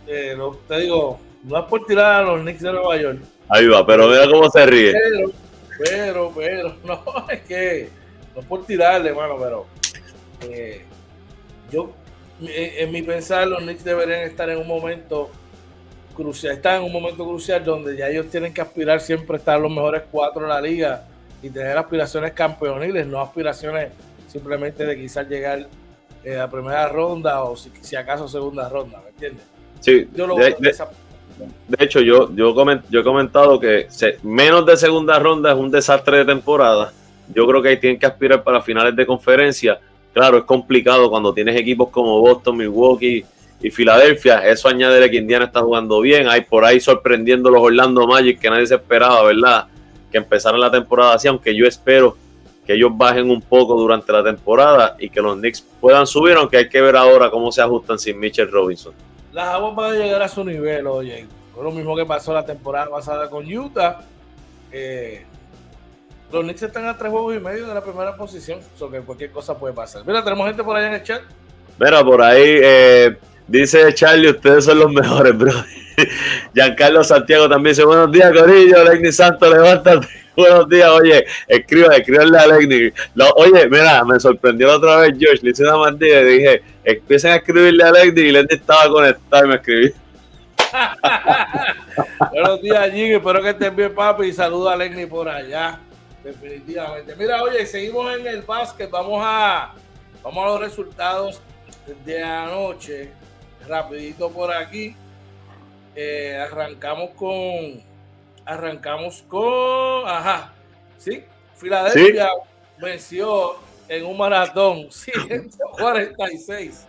eh, te digo, no es por tirar a los Knicks de Nueva York. Ahí va, pero mira cómo se ríe. Pero, pero, pero, [LAUGHS] no, es que no por tirarle, mano, pero eh, yo, en, mi pensar, los Knicks deberían estar en un momento crucial, están en un momento crucial donde ya ellos tienen que aspirar siempre a estar los mejores cuatro en la liga y tener aspiraciones campeoniles, no aspiraciones simplemente de quizás llegar eh, a primera ronda o si, acaso segunda ronda, ¿me entiendes? Sí, yo lo de, de, hecho, yo, yo, yo he comentado que menos de segunda ronda es un desastre de temporada yo creo que ahí tienen que aspirar para finales de conferencia. Claro, es complicado cuando tienes equipos como Boston, Milwaukee y Filadelfia. Eso añade que Indiana está jugando bien. Hay por ahí sorprendiendo los Orlando Magic que nadie se esperaba, ¿verdad? Que empezaran la temporada así, aunque yo espero que ellos bajen un poco durante la temporada y que los Knicks puedan subir, aunque hay que ver ahora cómo se ajustan sin Mitchell Robinson. Las aguas van a llegar a su nivel, oye. Fue lo mismo que pasó la temporada pasada con Utah. Eh, los Knicks están a tres juegos y medio de la primera posición, so que cualquier cosa puede pasar. Mira, tenemos gente por allá en el chat. Mira, por ahí eh, dice Charlie, ustedes son los mejores, bro. [LAUGHS] Giancarlo Santiago también dice, buenos días, Corillo, Lenny Santos, levántate. [LAUGHS] Buenos días, oye, escriba, escríbanle a Lenny. oye, mira, me sorprendió otra vez George, le hice una mandilla y dije, empiecen a escribirle a Lenny y Lenny estaba conectado y me escribí. [LAUGHS] buenos días, Jimmy, espero que estén bien, papi, y saluda a Lenny por allá. Definitivamente. Mira, oye, seguimos en el básquet. Vamos a, vamos a los resultados de anoche. Rapidito por aquí. Eh, arrancamos con. Arrancamos con. Ajá. Sí. Filadelfia venció en un maratón [LAUGHS] 146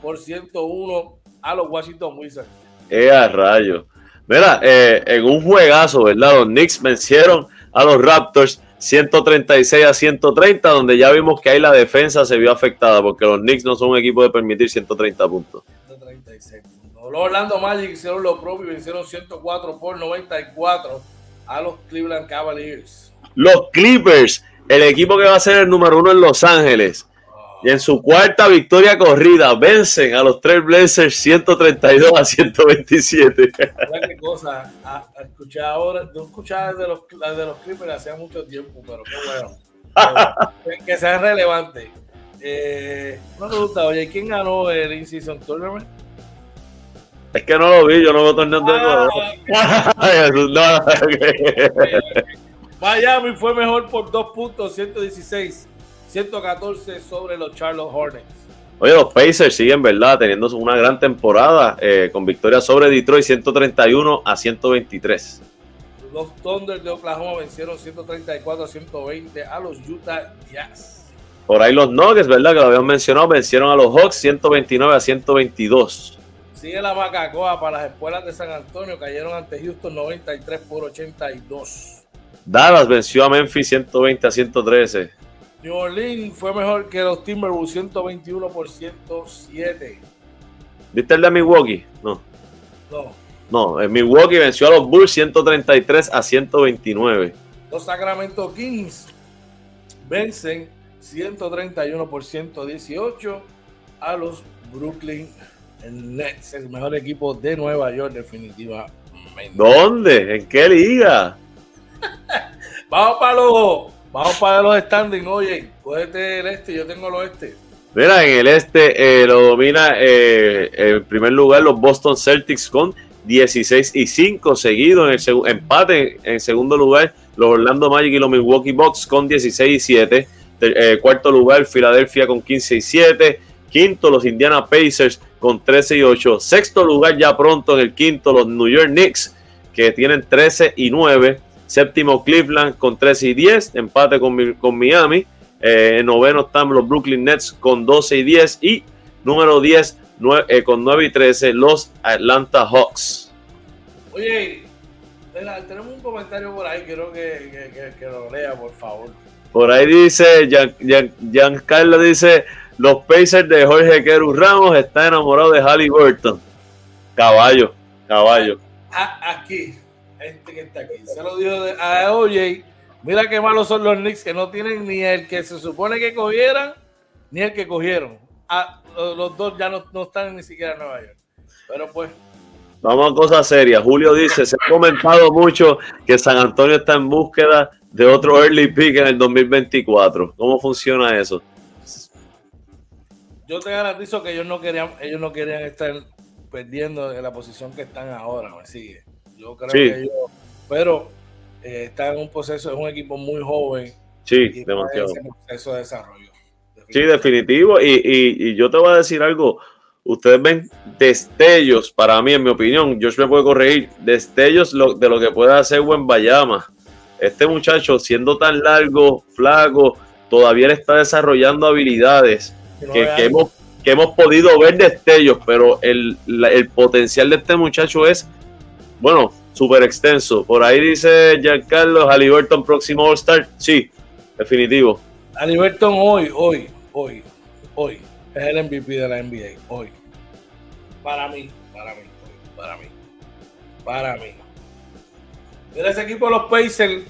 por 101 a los Washington Wizards. ¡Eh, a rayo! Mira, eh, en un juegazo, ¿verdad? Los Knicks vencieron a los Raptors 136 a 130, donde ya vimos que ahí la defensa se vio afectada, porque los Knicks no son un equipo de permitir 130 puntos. 136 Los Orlando Magic hicieron lo propio y vencieron 104 por 94 a los Cleveland Cavaliers. Los Clippers, el equipo que va a ser el número uno en Los Ángeles, Y en su cuarta victoria corrida, vencen a los Trailblazers 132 a 127. qué cosa? A, escuché ahora, no escuchaba de los, de los Clippers hacía mucho tiempo, pero qué bueno. [LAUGHS] que sean relevantes. Eh, una pregunta, oye, ¿quién ganó el In-Season Tournament? Es que no lo vi, yo no de nuevo. Ah, [LAUGHS] [LAUGHS] Miami fue mejor por dos puntos, 116, 114 sobre los Charlotte Hornets. Oye, los Pacers siguen, ¿verdad? Teniendo una gran temporada eh, con victoria sobre Detroit 131 a 123. Los Thunder de Oklahoma vencieron 134 a 120 a los Utah Jazz. Por ahí los Nuggets, ¿verdad? Que lo habíamos mencionado, vencieron a los Hawks 129 a 122. Sigue la Bacacoa para las escuelas de San Antonio, cayeron ante Houston 93 por 82. Dallas venció a Memphis 120 a 113. New Orleans fue mejor que los Timberwolves 121 por 107. ¿Viste el de Milwaukee? No. No. No, en Milwaukee venció a los Bulls 133 a 129. Los Sacramento Kings vencen 131 por 118 a los Brooklyn Nets, el mejor equipo de Nueva York definitivamente. ¿Dónde? ¿En qué liga? [LAUGHS] vamos para los, vamos para los standings, oye, cógete el este, yo tengo el oeste. Mira, en el este eh, lo domina eh, en primer lugar los Boston Celtics con 16 y 5 seguidos. En el empate en segundo lugar los Orlando Magic y los Milwaukee Bucks con 16 y 7. Eh, cuarto lugar Filadelfia con 15 y 7. Quinto los Indiana Pacers con 13 y 8. Sexto lugar ya pronto en el quinto los New York Knicks que tienen 13 y 9. Séptimo Cleveland con 13 y 10, empate con, con Miami. Eh, noveno están los Brooklyn Nets con 12 y 10. Y número 10 eh, con 9 y 13 los Atlanta Hawks. Oye, tenemos un comentario por ahí, quiero que, que, lo lea, por favor. Por ahí dice, Giancarlo dice, los Pacers de Jorge Queru Ramos están enamorados de Halliburton. Caballo, caballo. Aquí, este que está aquí. Se lo dijo a OJ. Mira qué malos son los Knicks que no tienen ni el que se supone que cogieran, ni el que cogieron. Ah, los dos ya no, están ni siquiera en Nueva York. Pero pues. Vamos a cosas serias. Julio dice: Se ha comentado mucho que San Antonio está en búsqueda de otro early pick en el 2024. ¿Cómo funciona eso? Yo te garantizo que ellos no querían, ellos no querían estar perdiendo en la posición que están ahora. Me sigue. Yo creo que ellos, pero eh, está en un proceso, es un equipo muy joven. Sí, demasiado. proceso de desarrollo. Sí, definitivo. Y, yo te voy a decir algo. Ustedes ven destellos, para mí, en mi opinión, Josh me puede corregir, destellos de lo que puede hacer Buen Bayama. Este muchacho, siendo tan largo, flaco, todavía está desarrollando habilidades que, hemos, que hemos podido ver destellos, pero el, el potencial de este muchacho es bueno, súper extenso. Por ahí dice Giancarlo, Halliburton próximo All-Star. Sí, definitivo. Halliburton hoy, hoy, hoy, hoy. Es el MVP de la NBA, hoy. Para mí, para mí, para mí. Para mí. Mira ese equipo de los Pacers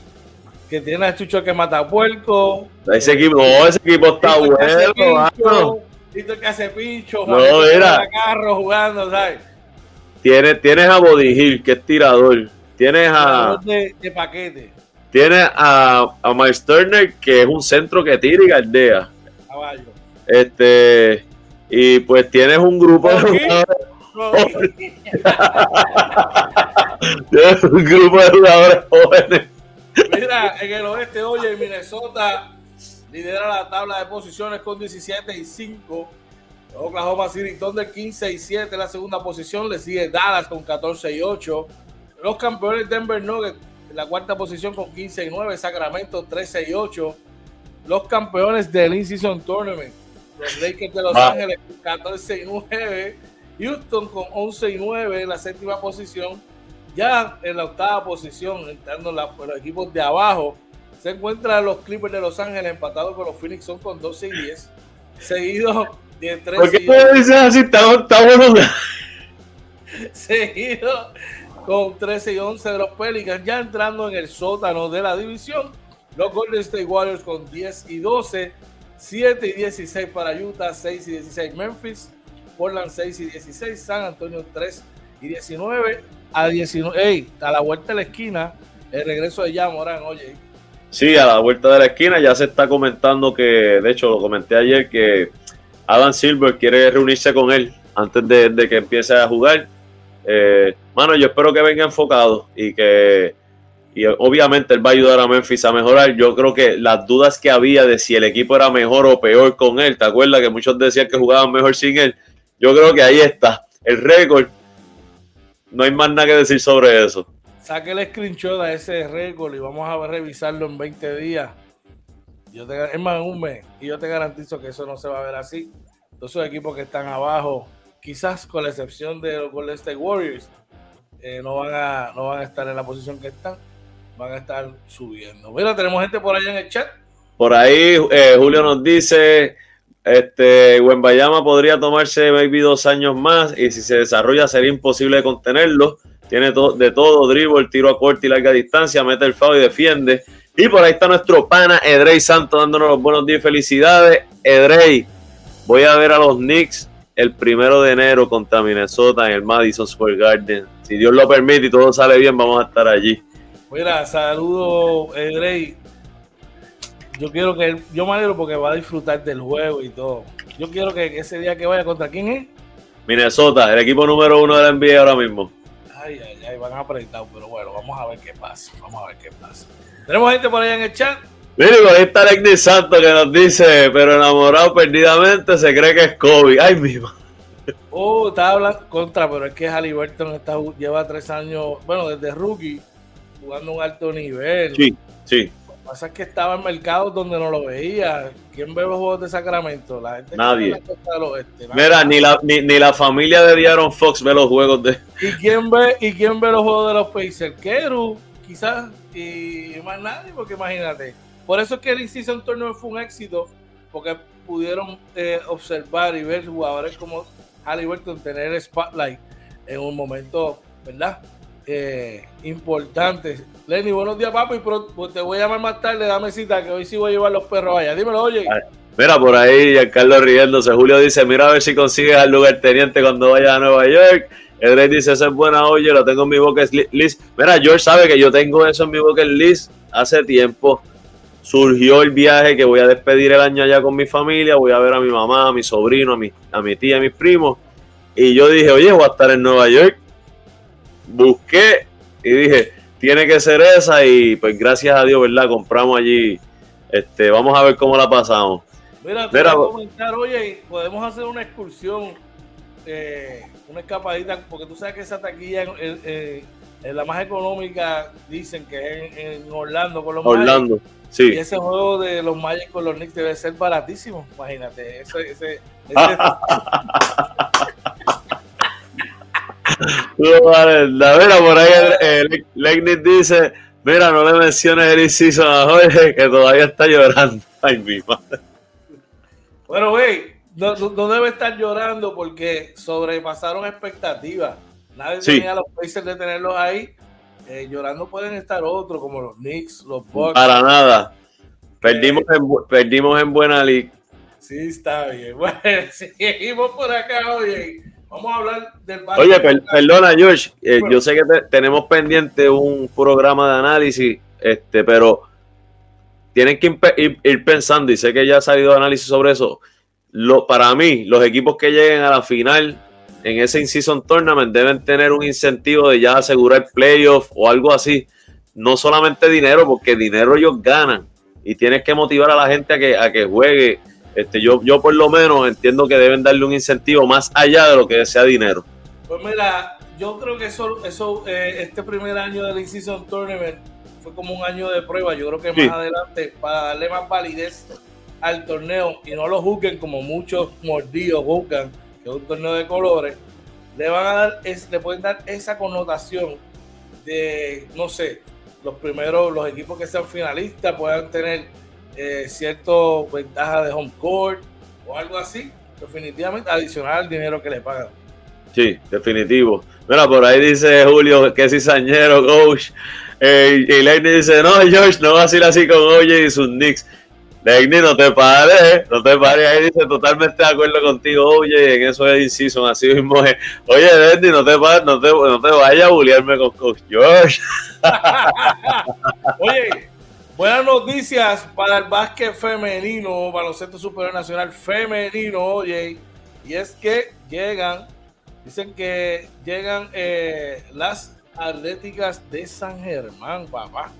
que tiene a Chucho que mata puerco. Ese equipo, no, ese equipo está bueno. Listo que hace pincho, no, era. carro jugando, ¿sabes? Tienes, tienes a Body que es tirador. Tienes a. De, paquete. Tienes a, a Miles Turner, que es un centro que tira y galdea. Caballo. Este. Y pues tienes un grupo de jugadores. [LAUGHS] tienes un grupo de jugadores jóvenes. Mira, en el oeste, oye, Minnesota lidera la tabla de posiciones con 17 y 5 Oklahoma City Thunder 15 y 7 en la segunda posición. Le sigue Dallas con 14 y 8. Los campeones Denver Nuggets en la cuarta posición con 15 y 9. Sacramento 13 y 8. Los campeones del In-Season Tournament. Los Lakers de Los Ángeles con 14 y 9. Houston con 11 y 9 en la séptima posición. Ya en la octava posición, entrando los equipos de abajo, se encuentran los Clippers de Los Ángeles empatados con los Phoenix son con 12 y 10. Seguidos ¿Por qué tú dices así? Está, bueno. Seguido [LAUGHS] con 13 y 11 de los Pelicans, ya entrando en el sótano de la división. Los Golden State Warriors con 10 y 12. 7 y 16 para Utah, 6 y 16 Memphis, Portland 6 y 16, San Antonio 3 y 19. A 19, a la vuelta de la esquina, el regreso de ya Morán, oye. Sí, a la vuelta de la esquina ya se está comentando que, de hecho lo comenté ayer, que Adam Silver quiere reunirse con él antes de, que empiece a jugar. Eh, mano, yo espero que venga enfocado y que y obviamente él va a ayudar a Memphis a mejorar. Yo creo que las dudas que había de si el equipo era mejor o peor con él, ¿te acuerdas que muchos decían que jugaban mejor sin él? Yo creo que ahí está. El récord, no hay más nada que decir sobre eso. Saque el screenshot a ese récord y vamos a revisarlo en 20 días. Yo te, es más, un mes. Y yo te garantizo que eso no se va a ver así. Todos esos equipos que están abajo, quizás con la excepción de los Golden State Warriors, eh, no, van a, no van a estar en la posición que están van a estar subiendo. Mira, tenemos gente por allá en el chat. Por ahí eh, Julio nos dice, este, Bayama podría tomarse maybe dos años más y si se desarrolla sería imposible contenerlo. Tiene de todo, dribble, tiro a corta y larga distancia, mete el foul y defiende. Y por ahí está nuestro pana Edrey Santos dándonos los buenos días y felicidades. Edrey, voy a ver a los Knicks el primero de enero contra Minnesota en el Madison Square Garden. Si Dios lo permite y todo sale bien, vamos a estar allí. Mira, saludo, Edrey. Yo quiero que yo me alegro porque va a disfrutar del juego y todo. Yo quiero que ese día que vaya contra quién es. Minnesota, el equipo número uno de la NBA ahora mismo. Ay, ay, ay, van apretado, pero bueno, vamos a ver qué pasa. Vamos a ver qué pasa. Tenemos gente por allá en el chat. Mire, por ahí está Alex Santos que nos dice, pero enamorado perdidamente se cree que es Kobe. Ay, mi Oh, estaba hablando contra, pero es que Halliburton está, lleva tres años, bueno, desde rookie jugando un alto nivel. Sí, sí. Lo que pasa es que estaba en mercados donde no lo veía. ¿Quién ve los juegos de Sacramento? La gente Nadie. Mira, ni la, ni, la familia de Diaron Fox ve los juegos de. ¿Y quién ve, y quién ve los juegos de los Pacers? Keru, quizás, y más nadie, porque imagínate. Por eso es que el In-Season Tournament fue un éxito, porque pudieron eh, observar y ver jugadores como Halliburton tener spotlight en un momento, ¿verdad? eh, importantes. Lenny, buenos días, papi. Pues te voy a llamar más tarde, dame cita, que hoy sí voy a llevar los perros allá. Dímelo, oye. Mira, por ahí, Carlos riéndose. Julio dice: Mira a ver si consigues al lugar teniente cuando vaya a Nueva York. Edrey dice: Esa es buena, oye, lo tengo en mi bucket list. Mira, George sabe que yo tengo eso en mi bucket list hace tiempo. Surgió el viaje que voy a despedir el año allá con mi familia. Voy a ver a mi mamá, a mi sobrino, a mi, a mi tía, a mis primos. Y yo dije: Oye, voy a estar en Nueva York busqué y dije, tiene que ser esa y pues gracias a Dios, ¿verdad? Compramos allí. Este, vamos a ver cómo la pasamos. Mira, te voy a comentar, oye, podemos hacer una excursión, eh, una escapadita, porque tú sabes que esa taquilla en, la más económica dicen que es en, Orlando con los Orlando, sí. Y ese juego de los Magic con los Knicks debe ser baratísimo, imagínate. Ese, ese, [LAUGHS] mira, por ahí el, dice, mira, no le menciones el inciso a Jorge que todavía está llorando. [LAUGHS] Ay, mi madre. Bueno, güey, no, debe estar llorando porque sobrepasaron expectativas. Nadie tenía los países de tenerlos ahí. Eh, llorando pueden estar otros, como los Knicks, los Bucks. Para nada. Perdimos, eh, en, perdimos en buena liga. Sí, está bien. [LAUGHS] Bueno, seguimos por acá, oye. Vamos a hablar del Oye, perdona, George. Eh, yo sé que tenemos pendiente un programa de análisis, este, pero tienen que ir, pensando, y sé que ya ha salido análisis sobre eso. Lo, para mí, los equipos que lleguen a la final en ese in-season tournament deben tener un incentivo de ya asegurar playoff o algo así. No solamente dinero, porque dinero ellos ganan. Y tienes que motivar a la gente a que, a que juegue este, yo, yo por lo menos entiendo que deben darle un incentivo más allá de lo que sea dinero. Pues mira, yo creo que eso, eso eh, este primer año del In-Season Tournament fue como un año de prueba. Yo creo que más adelante, para darle más validez al torneo y no lo juzguen como muchos mordidos juzgan, que es un torneo de colores, le van a dar, es, le pueden dar esa connotación de, no sé, los primeros, los equipos que sean finalistas puedan tener eh, cierto ventaja de home court o algo así, definitivamente adicional al dinero que le pagan. Sí, definitivo. Mira, por ahí dice Julio que es cizañero, coach. Eh, y Lenny dice, no, George, no va a ser así con Oye y sus Knicks. Legni, no te pares, no te pares. Ahí dice totalmente de acuerdo contigo. Oye, en eso es inciso, así mismo es. Oye, Legni, no te pares, no te, no te vayas a bullearme con George. [LAUGHS] Oye, buenas noticias para el básquet femenino, para los Centros Superior Nacional femenino, oye. Y es que llegan, dicen que llegan eh, las atléticas de San Germán, papá.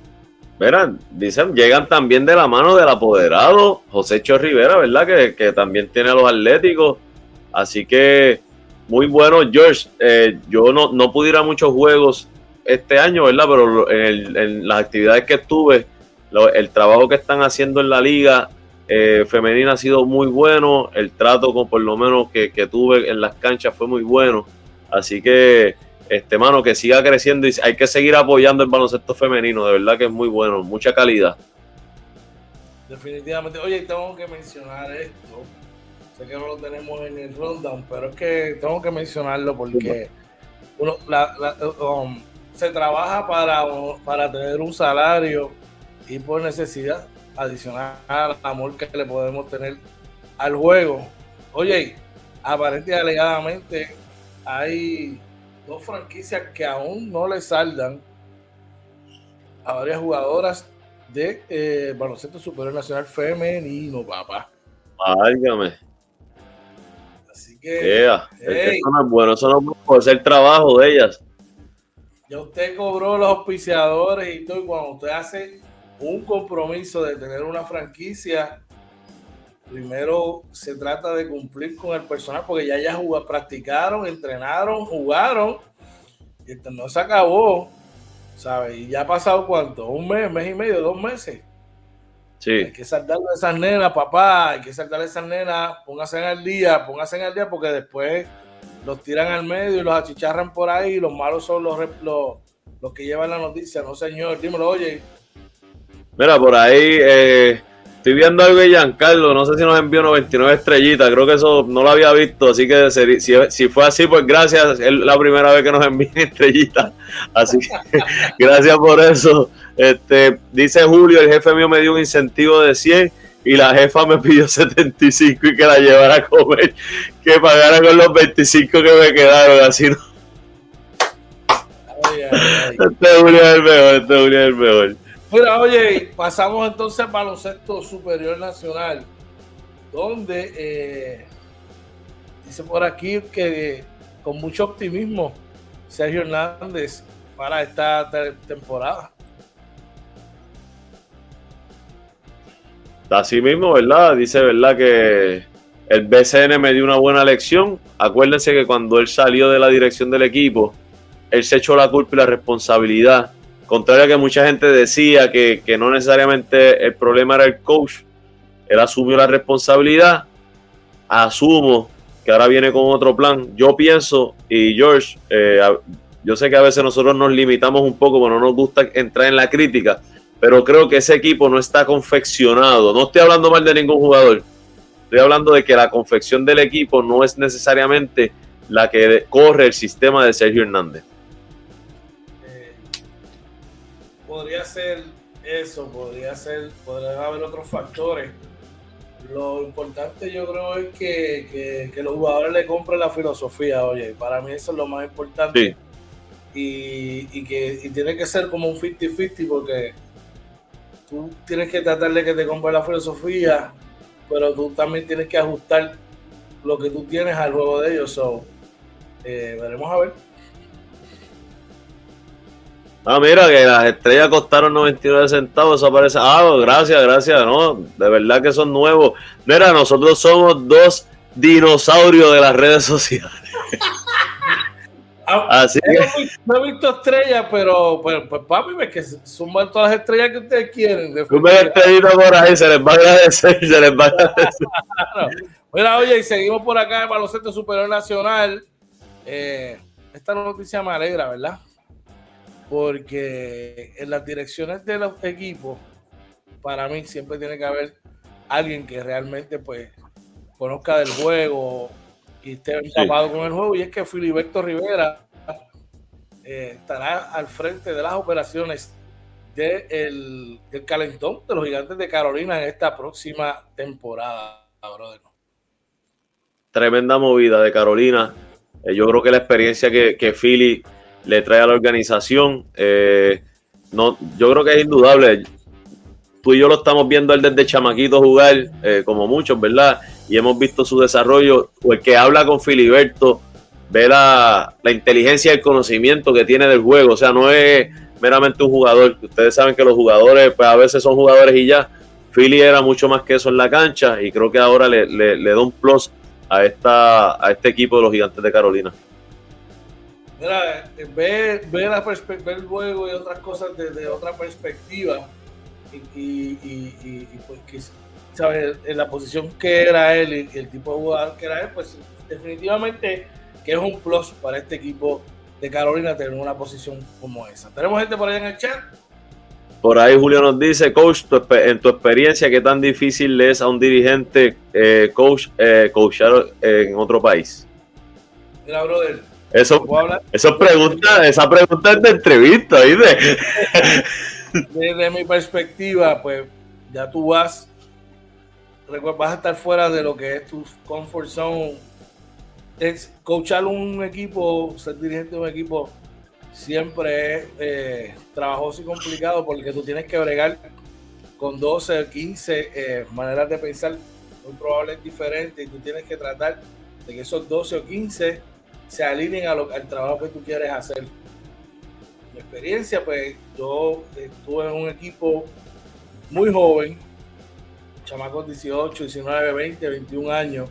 Verán, dicen, llegan también de la mano del apoderado José Cho Rivera, ¿verdad? Que, también tiene a los atléticos. Así que muy bueno, George. Eh, yo no, no pude ir a muchos juegos este año, ¿verdad? Pero en, las actividades que estuve, el trabajo que están haciendo en la liga eh, femenina ha sido muy bueno. El trato, con, por lo menos, que, que tuve en las canchas fue muy bueno. Así que este mano que siga creciendo y hay que seguir apoyando el baloncesto femenino, de verdad que es muy bueno, mucha calidad. Definitivamente, oye, tengo que mencionar esto. Sé que no lo tenemos en el rundown, pero es que tengo que mencionarlo porque uno, um, se trabaja para, para tener un salario y por necesidad adicional al amor que le podemos tener al juego. Oye, aparentemente alegadamente hay dos franquicias que aún no le saldan a varias jugadoras de eh, baloncesto superior nacional femenino, papá. Válgame. Así que. eso no es bueno, eso no por ser trabajo de ellas. Ya usted cobró los auspiciadores y todo, y cuando usted hace un compromiso de tener una franquicia, primero se trata de cumplir con el personal porque ya ya jugaron, practicaron, entrenaron, jugaron y esto no se acabó, ¿sabes? Y ya ha pasado cuánto, un mes, mes y medio, dos meses. Sí. Hay que saltarle a esas nenas, papá, hay que saltarle a esas nenas, pónganse en el día, pónganse en el día porque después los tiran al medio y los achicharran por ahí y los malos son los, los, los que llevan la noticia, no señor, dímelo, oye. Mira, por ahí... Eh Estoy viendo algo de Giancarlo, no sé si nos envió 99 estrellitas, creo que eso no lo había visto, así que si, fue así, pues gracias, es la primera vez que nos envían [LAUGHS] estrellitas, así que [LAUGHS] gracias por eso. Este, dice Julio, el jefe mío me dio un incentivo de 100 y la jefa me pidió [LAUGHS] 75 y que la llevara a comer, que pagara con los 25 que me quedaron, así no. Este Julio es el mejor, este Julio es el mejor. Mira, oye, pasamos entonces al baloncesto superior nacional, donde eh, dice por aquí que con mucho optimismo Sergio Hernández para esta temporada. Así mismo, ¿verdad? Dice, ¿verdad? Que el BCN me dio una buena lección. Acuérdense que cuando él salió de la dirección del equipo, él se echó la culpa y la responsabilidad Contrario a que mucha gente decía que, no necesariamente el problema era el coach, él asumió la responsabilidad, asumo que ahora viene con otro plan. Yo pienso, y George, eh, yo sé que a veces nosotros nos limitamos un poco, pero no nos gusta entrar en la crítica, pero creo que ese equipo no está confeccionado. No estoy hablando mal de ningún jugador, estoy hablando de que la confección del equipo no es necesariamente la que corre el sistema de Sergio Hernández. Podría ser eso, podría ser, podría haber otros factores. Lo importante yo creo es que, los jugadores le compren la filosofía, oye, para mí eso es lo más importante. Y, que tiene que ser como un 50-50 porque tú tienes que tratar de que te compre la filosofía, pero tú también tienes que ajustar lo que tú tienes al juego de ellos. So, eh, veremos a ver. Ah, mira, que las estrellas costaron 99 centavos, eso aparece. Ah, gracias, gracias, no, de verdad que son nuevos. Mira, nosotros somos dos dinosaurios de las redes sociales. [LAUGHS] Ah, Así que... No he visto estrellas, pero pues, papi, es que suman todas las estrellas que ustedes quieren. Una estrellita por ahí, se les va a agradecer, se les va a agradecer. [LAUGHS] Mira, oye, y seguimos por acá en Baloncesto Superior Nacional. Eh, esta noticia me alegra, ¿verdad? Porque en las direcciones de los equipos, para mí siempre tiene que haber alguien que realmente pues conozca del juego y esté empapado con el juego. Y es que Filiberto Rivera eh, estará al frente de las operaciones del calentón de los gigantes de Carolina en esta próxima temporada, brother. Tremenda movida de Carolina. Eh, yo creo que la experiencia que, que, Philly le trae a la organización, eh, no, yo creo que es indudable. Tú y yo lo estamos viendo él desde chamaquito jugar, eh, como muchos, ¿verdad? Y hemos visto su desarrollo. El que habla con Filiberto, ve la, la inteligencia y el conocimiento que tiene del juego. O sea, no es meramente un jugador. Ustedes saben que los jugadores, pues a veces son jugadores y ya. Philly era mucho más que eso en la cancha y creo que ahora le, le, da un plus a, esta, a este equipo de los gigantes de Carolina. Mira, ve, ve, la el juego y otras cosas desde otra perspectiva y, y, y, pues que, ¿sabes? en la posición que era él y el tipo de jugador que era él, pues definitivamente que es un plus para este equipo de Carolina tener una posición como esa. Tenemos gente por ahí en el chat. Por ahí Julio nos dice, coach, en tu experiencia, ¿qué tan difícil es a un dirigente eh, coach eh, coachar en otro país? Mira, brother. Eso, eso pregunta, esa pregunta es de entrevista, ¿viste? [LAUGHS] Desde mi perspectiva, pues ya tú vas, vas a estar fuera de lo que es tu comfort zone. Es coachar un equipo, ser dirigente de un equipo, siempre es eh, trabajoso y complicado porque tú tienes que bregar con 12 o 15 eh, maneras de pensar. Muy probablemente diferentes y tú tienes que tratar de que esos 12 o 15 se alineen a lo, al trabajo que tú quieres hacer. Mi experiencia, pues yo estuve en un equipo muy joven, chamacos 18, 19, 20, 21 años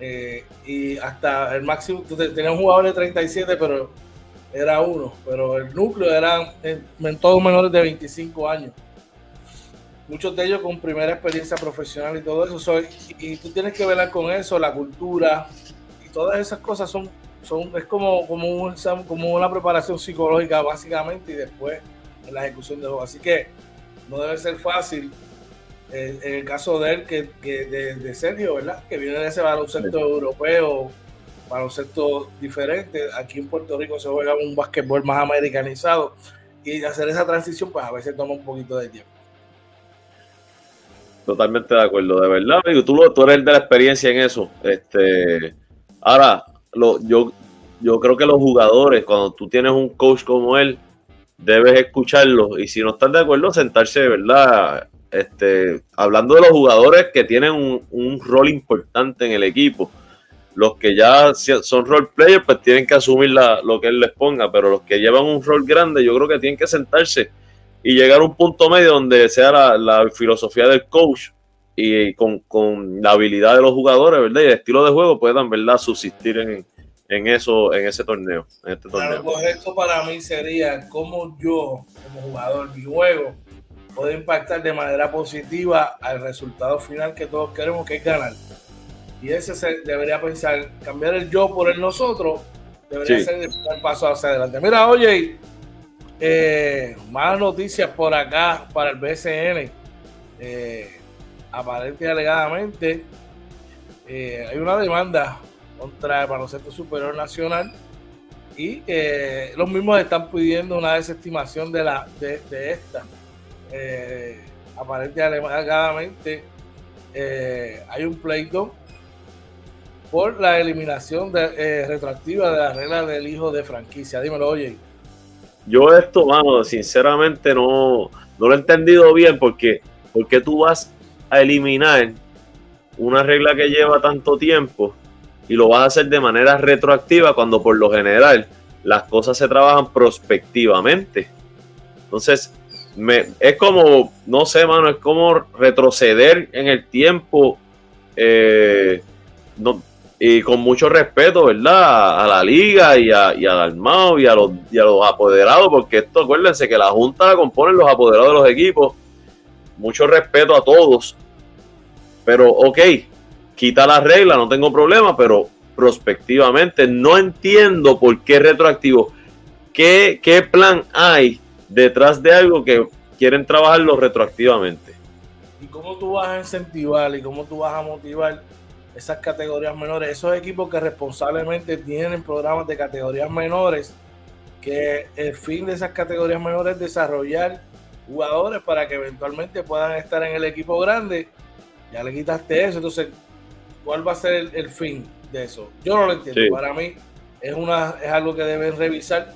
eh, y hasta el máximo, tenía un jugador de 37, pero era uno, pero el núcleo eran en, todos menores de 25 años. Muchos de ellos con primera experiencia profesional y todo eso. Y, tú tienes que velar con eso, la cultura y todas esas cosas son, son es como, como, un, como una preparación psicológica básicamente y después en la ejecución de juego. Así que no debe ser fácil en el caso de él, que, de, Sergio, ¿verdad? Que viene de ese baloncesto europeo, baloncesto diferente. Aquí en Puerto Rico se juega un básquetbol más americanizado. Y hacer esa transición, pues a veces toma un poquito de tiempo. Totalmente de acuerdo, de verdad. tú, tú eres el de la experiencia en eso. Este, ahora, lo, yo, yo creo que los jugadores, cuando tú tienes un coach como él, debes escucharlo. Y si no estás de acuerdo, sentarse, de ¿verdad? este, hablando de los jugadores que tienen un, rol importante en el equipo, los que ya son role players, pues tienen que asumir lo que él les ponga, pero los que llevan un rol grande, yo creo que tienen que sentarse y llegar a un punto medio donde sea la, filosofía del coach y con, la habilidad de los jugadores, ¿verdad? Y el estilo de juego puedan, ¿verdad?, subsistir en, en eso, en ese torneo, en este torneo. Lo correcto para mí sería como yo, como jugador, mi juego, puede impactar de manera positiva al resultado final que todos queremos, que es ganar. Y ese se debería pensar, cambiar el yo por el nosotros, debería ser el paso hacia adelante. Mira, oye, eh, más noticias por acá para el BCN. Eh, aparente y alegadamente eh, hay una demanda contra el baloncesto superior nacional y los mismos están pidiendo una desestimación de la de, esta eh, aparentemente eh, hay un pleito por la eliminación de, eh, retroactiva de la regla del hijo de franquicia. Dímelo, oye. Yo esto, mano, sinceramente no, no lo he entendido bien porque, porque tú vas a eliminar una regla que lleva tanto tiempo y lo vas a hacer de manera retroactiva cuando por lo general las cosas se trabajan prospectivamente. Entonces, es como, no sé, mano, es como retroceder en el tiempo eh, y con mucho respeto, ¿verdad? A, la liga y a, y al Armado y a, los, y a los apoderados, porque esto, acuérdense que la Junta la componen los apoderados de los equipos. Mucho respeto a todos. Pero, ok, quita la regla, no tengo problema, pero prospectivamente no entiendo por qué retroactivo. ¿Qué, qué plan hay detrás de algo que quieren trabajarlo retroactivamente. ¿Y cómo tú vas a incentivar y cómo tú vas a motivar esas categorías menores? Esos equipos que responsablemente tienen programas de categorías menores, que el fin de esas categorías menores es desarrollar jugadores para que eventualmente puedan estar en el equipo grande. Ya le quitaste eso, entonces, ¿cuál va a ser el, fin de eso? Yo no lo entiendo. Para mí es, una, es algo que deben revisar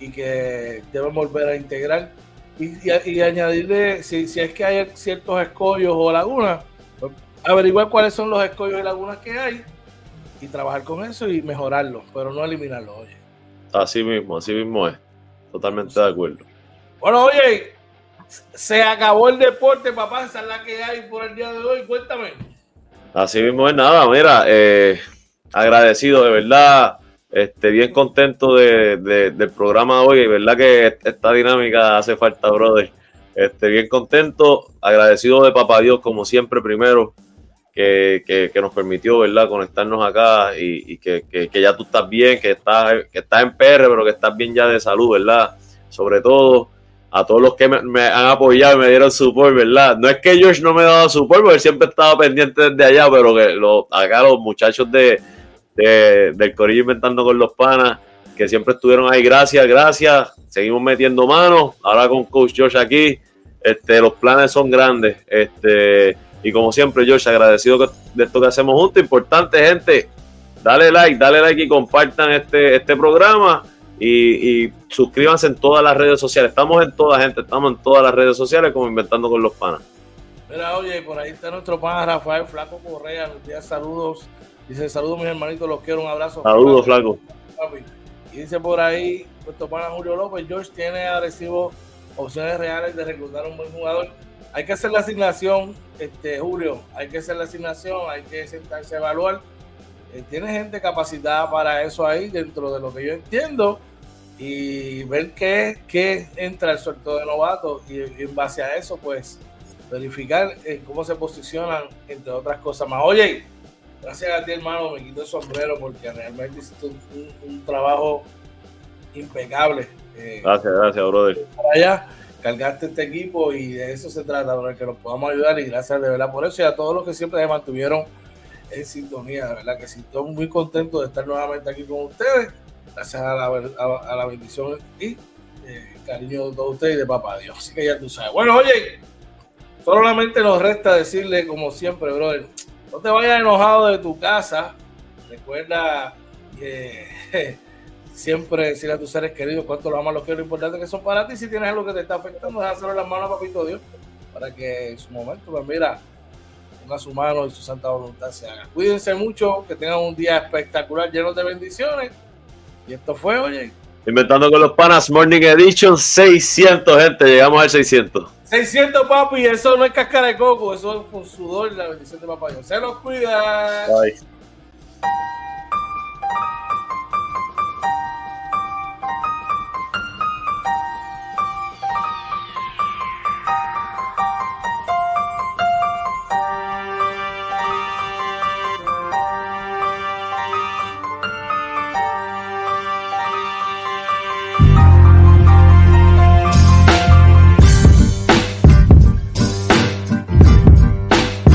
y que deben volver a integrar y, añadirle, si, si, es que hay ciertos escollos o lagunas, pues, averiguar cuáles son los escollos y lagunas que hay y trabajar con eso y mejorarlo, pero no eliminarlo, oye. Así mismo, así mismo es. Totalmente de acuerdo. Bueno, oye, se acabó el deporte, papá, esa es la que hay por el día de hoy, cuéntame. Así mismo es nada, mira, eh, agradecido de verdad este, bien contento de, del programa de hoy. verdad que esta dinámica hace falta, brother. Este, bien contento, agradecido de Papá Dios, como siempre, primero, que, que, nos permitió, ¿verdad?, conectarnos acá y, que, que, ya tú estás bien, que estás, que estás en PR, pero que estás bien ya de salud, ¿verdad? Sobre todo a todos los que me, han apoyado y me dieron support, ¿verdad? No es que George no me dado support, porque siempre estaba pendiente desde allá, pero que lo, acá los muchachos de, del Corillo Inventando con los Panas, que siempre estuvieron ahí. Gracias, gracias. Seguimos metiendo manos. Ahora con Coach George aquí. Este, los planes son grandes. Este, y como siempre, George, agradecido de esto que hacemos juntos. Importante, gente. Dale like, dale like y compartan este, este programa. Y, suscríbanse en todas las redes sociales. Estamos en todas, gente. Estamos en todas las redes sociales como Inventando con los Panas. Mira, oye, por ahí está nuestro pana Rafael Flaco Correa. Nos días saludos Dice, saludos mis hermanitos, los quiero, un abrazo. Saludos, flaco. Y dice por ahí, nuestro pana Julio López, George tiene agresivo opciones reales de reclutar un buen jugador. Hay que hacer la asignación, este Julio, hay que hacer la asignación, hay que sentarse a evaluar. Eh, tiene gente capacitada para eso ahí, dentro de lo que yo entiendo, y ver qué, qué entra el suelto de novato y, en base a eso, pues verificar eh, cómo se posicionan, entre otras cosas más. Oye, gracias a ti, hermano, me quito el sombrero porque realmente hiciste un, trabajo impecable. Eh, gracias, gracias, brother. Para allá, cargaste este equipo y de eso se trata, para que nos podamos ayudar y gracias de verdad por eso y a todos los que siempre se mantuvieron en sintonía, de verdad que sí, estoy muy contento de estar nuevamente aquí con ustedes, gracias a la, bendición y eh, cariño de todos ustedes y de papá Dios, así que ya tú sabes. Bueno, oye, solamente nos resta decirle como siempre, brother, no te vayas enojado de tu casa. Recuerda que siempre decirle a tus seres queridos cuánto lo amas, lo quiero, lo importante que son para ti. Si tienes algo que te está afectando, déjaselo en las manos Papito Dios para que en su momento, pues mira, ponga su mano y su santa voluntad se haga. Cuídense mucho, que tengan un día espectacular, lleno de bendiciones. Y esto fue, oye. Inventando con los panas, Morning Edition 600, gente. Llegamos al 600. 600, papi. Eso no es cáscara de coco. Eso es con sudor la bendición de papá. Dios. Se los cuida. Bye.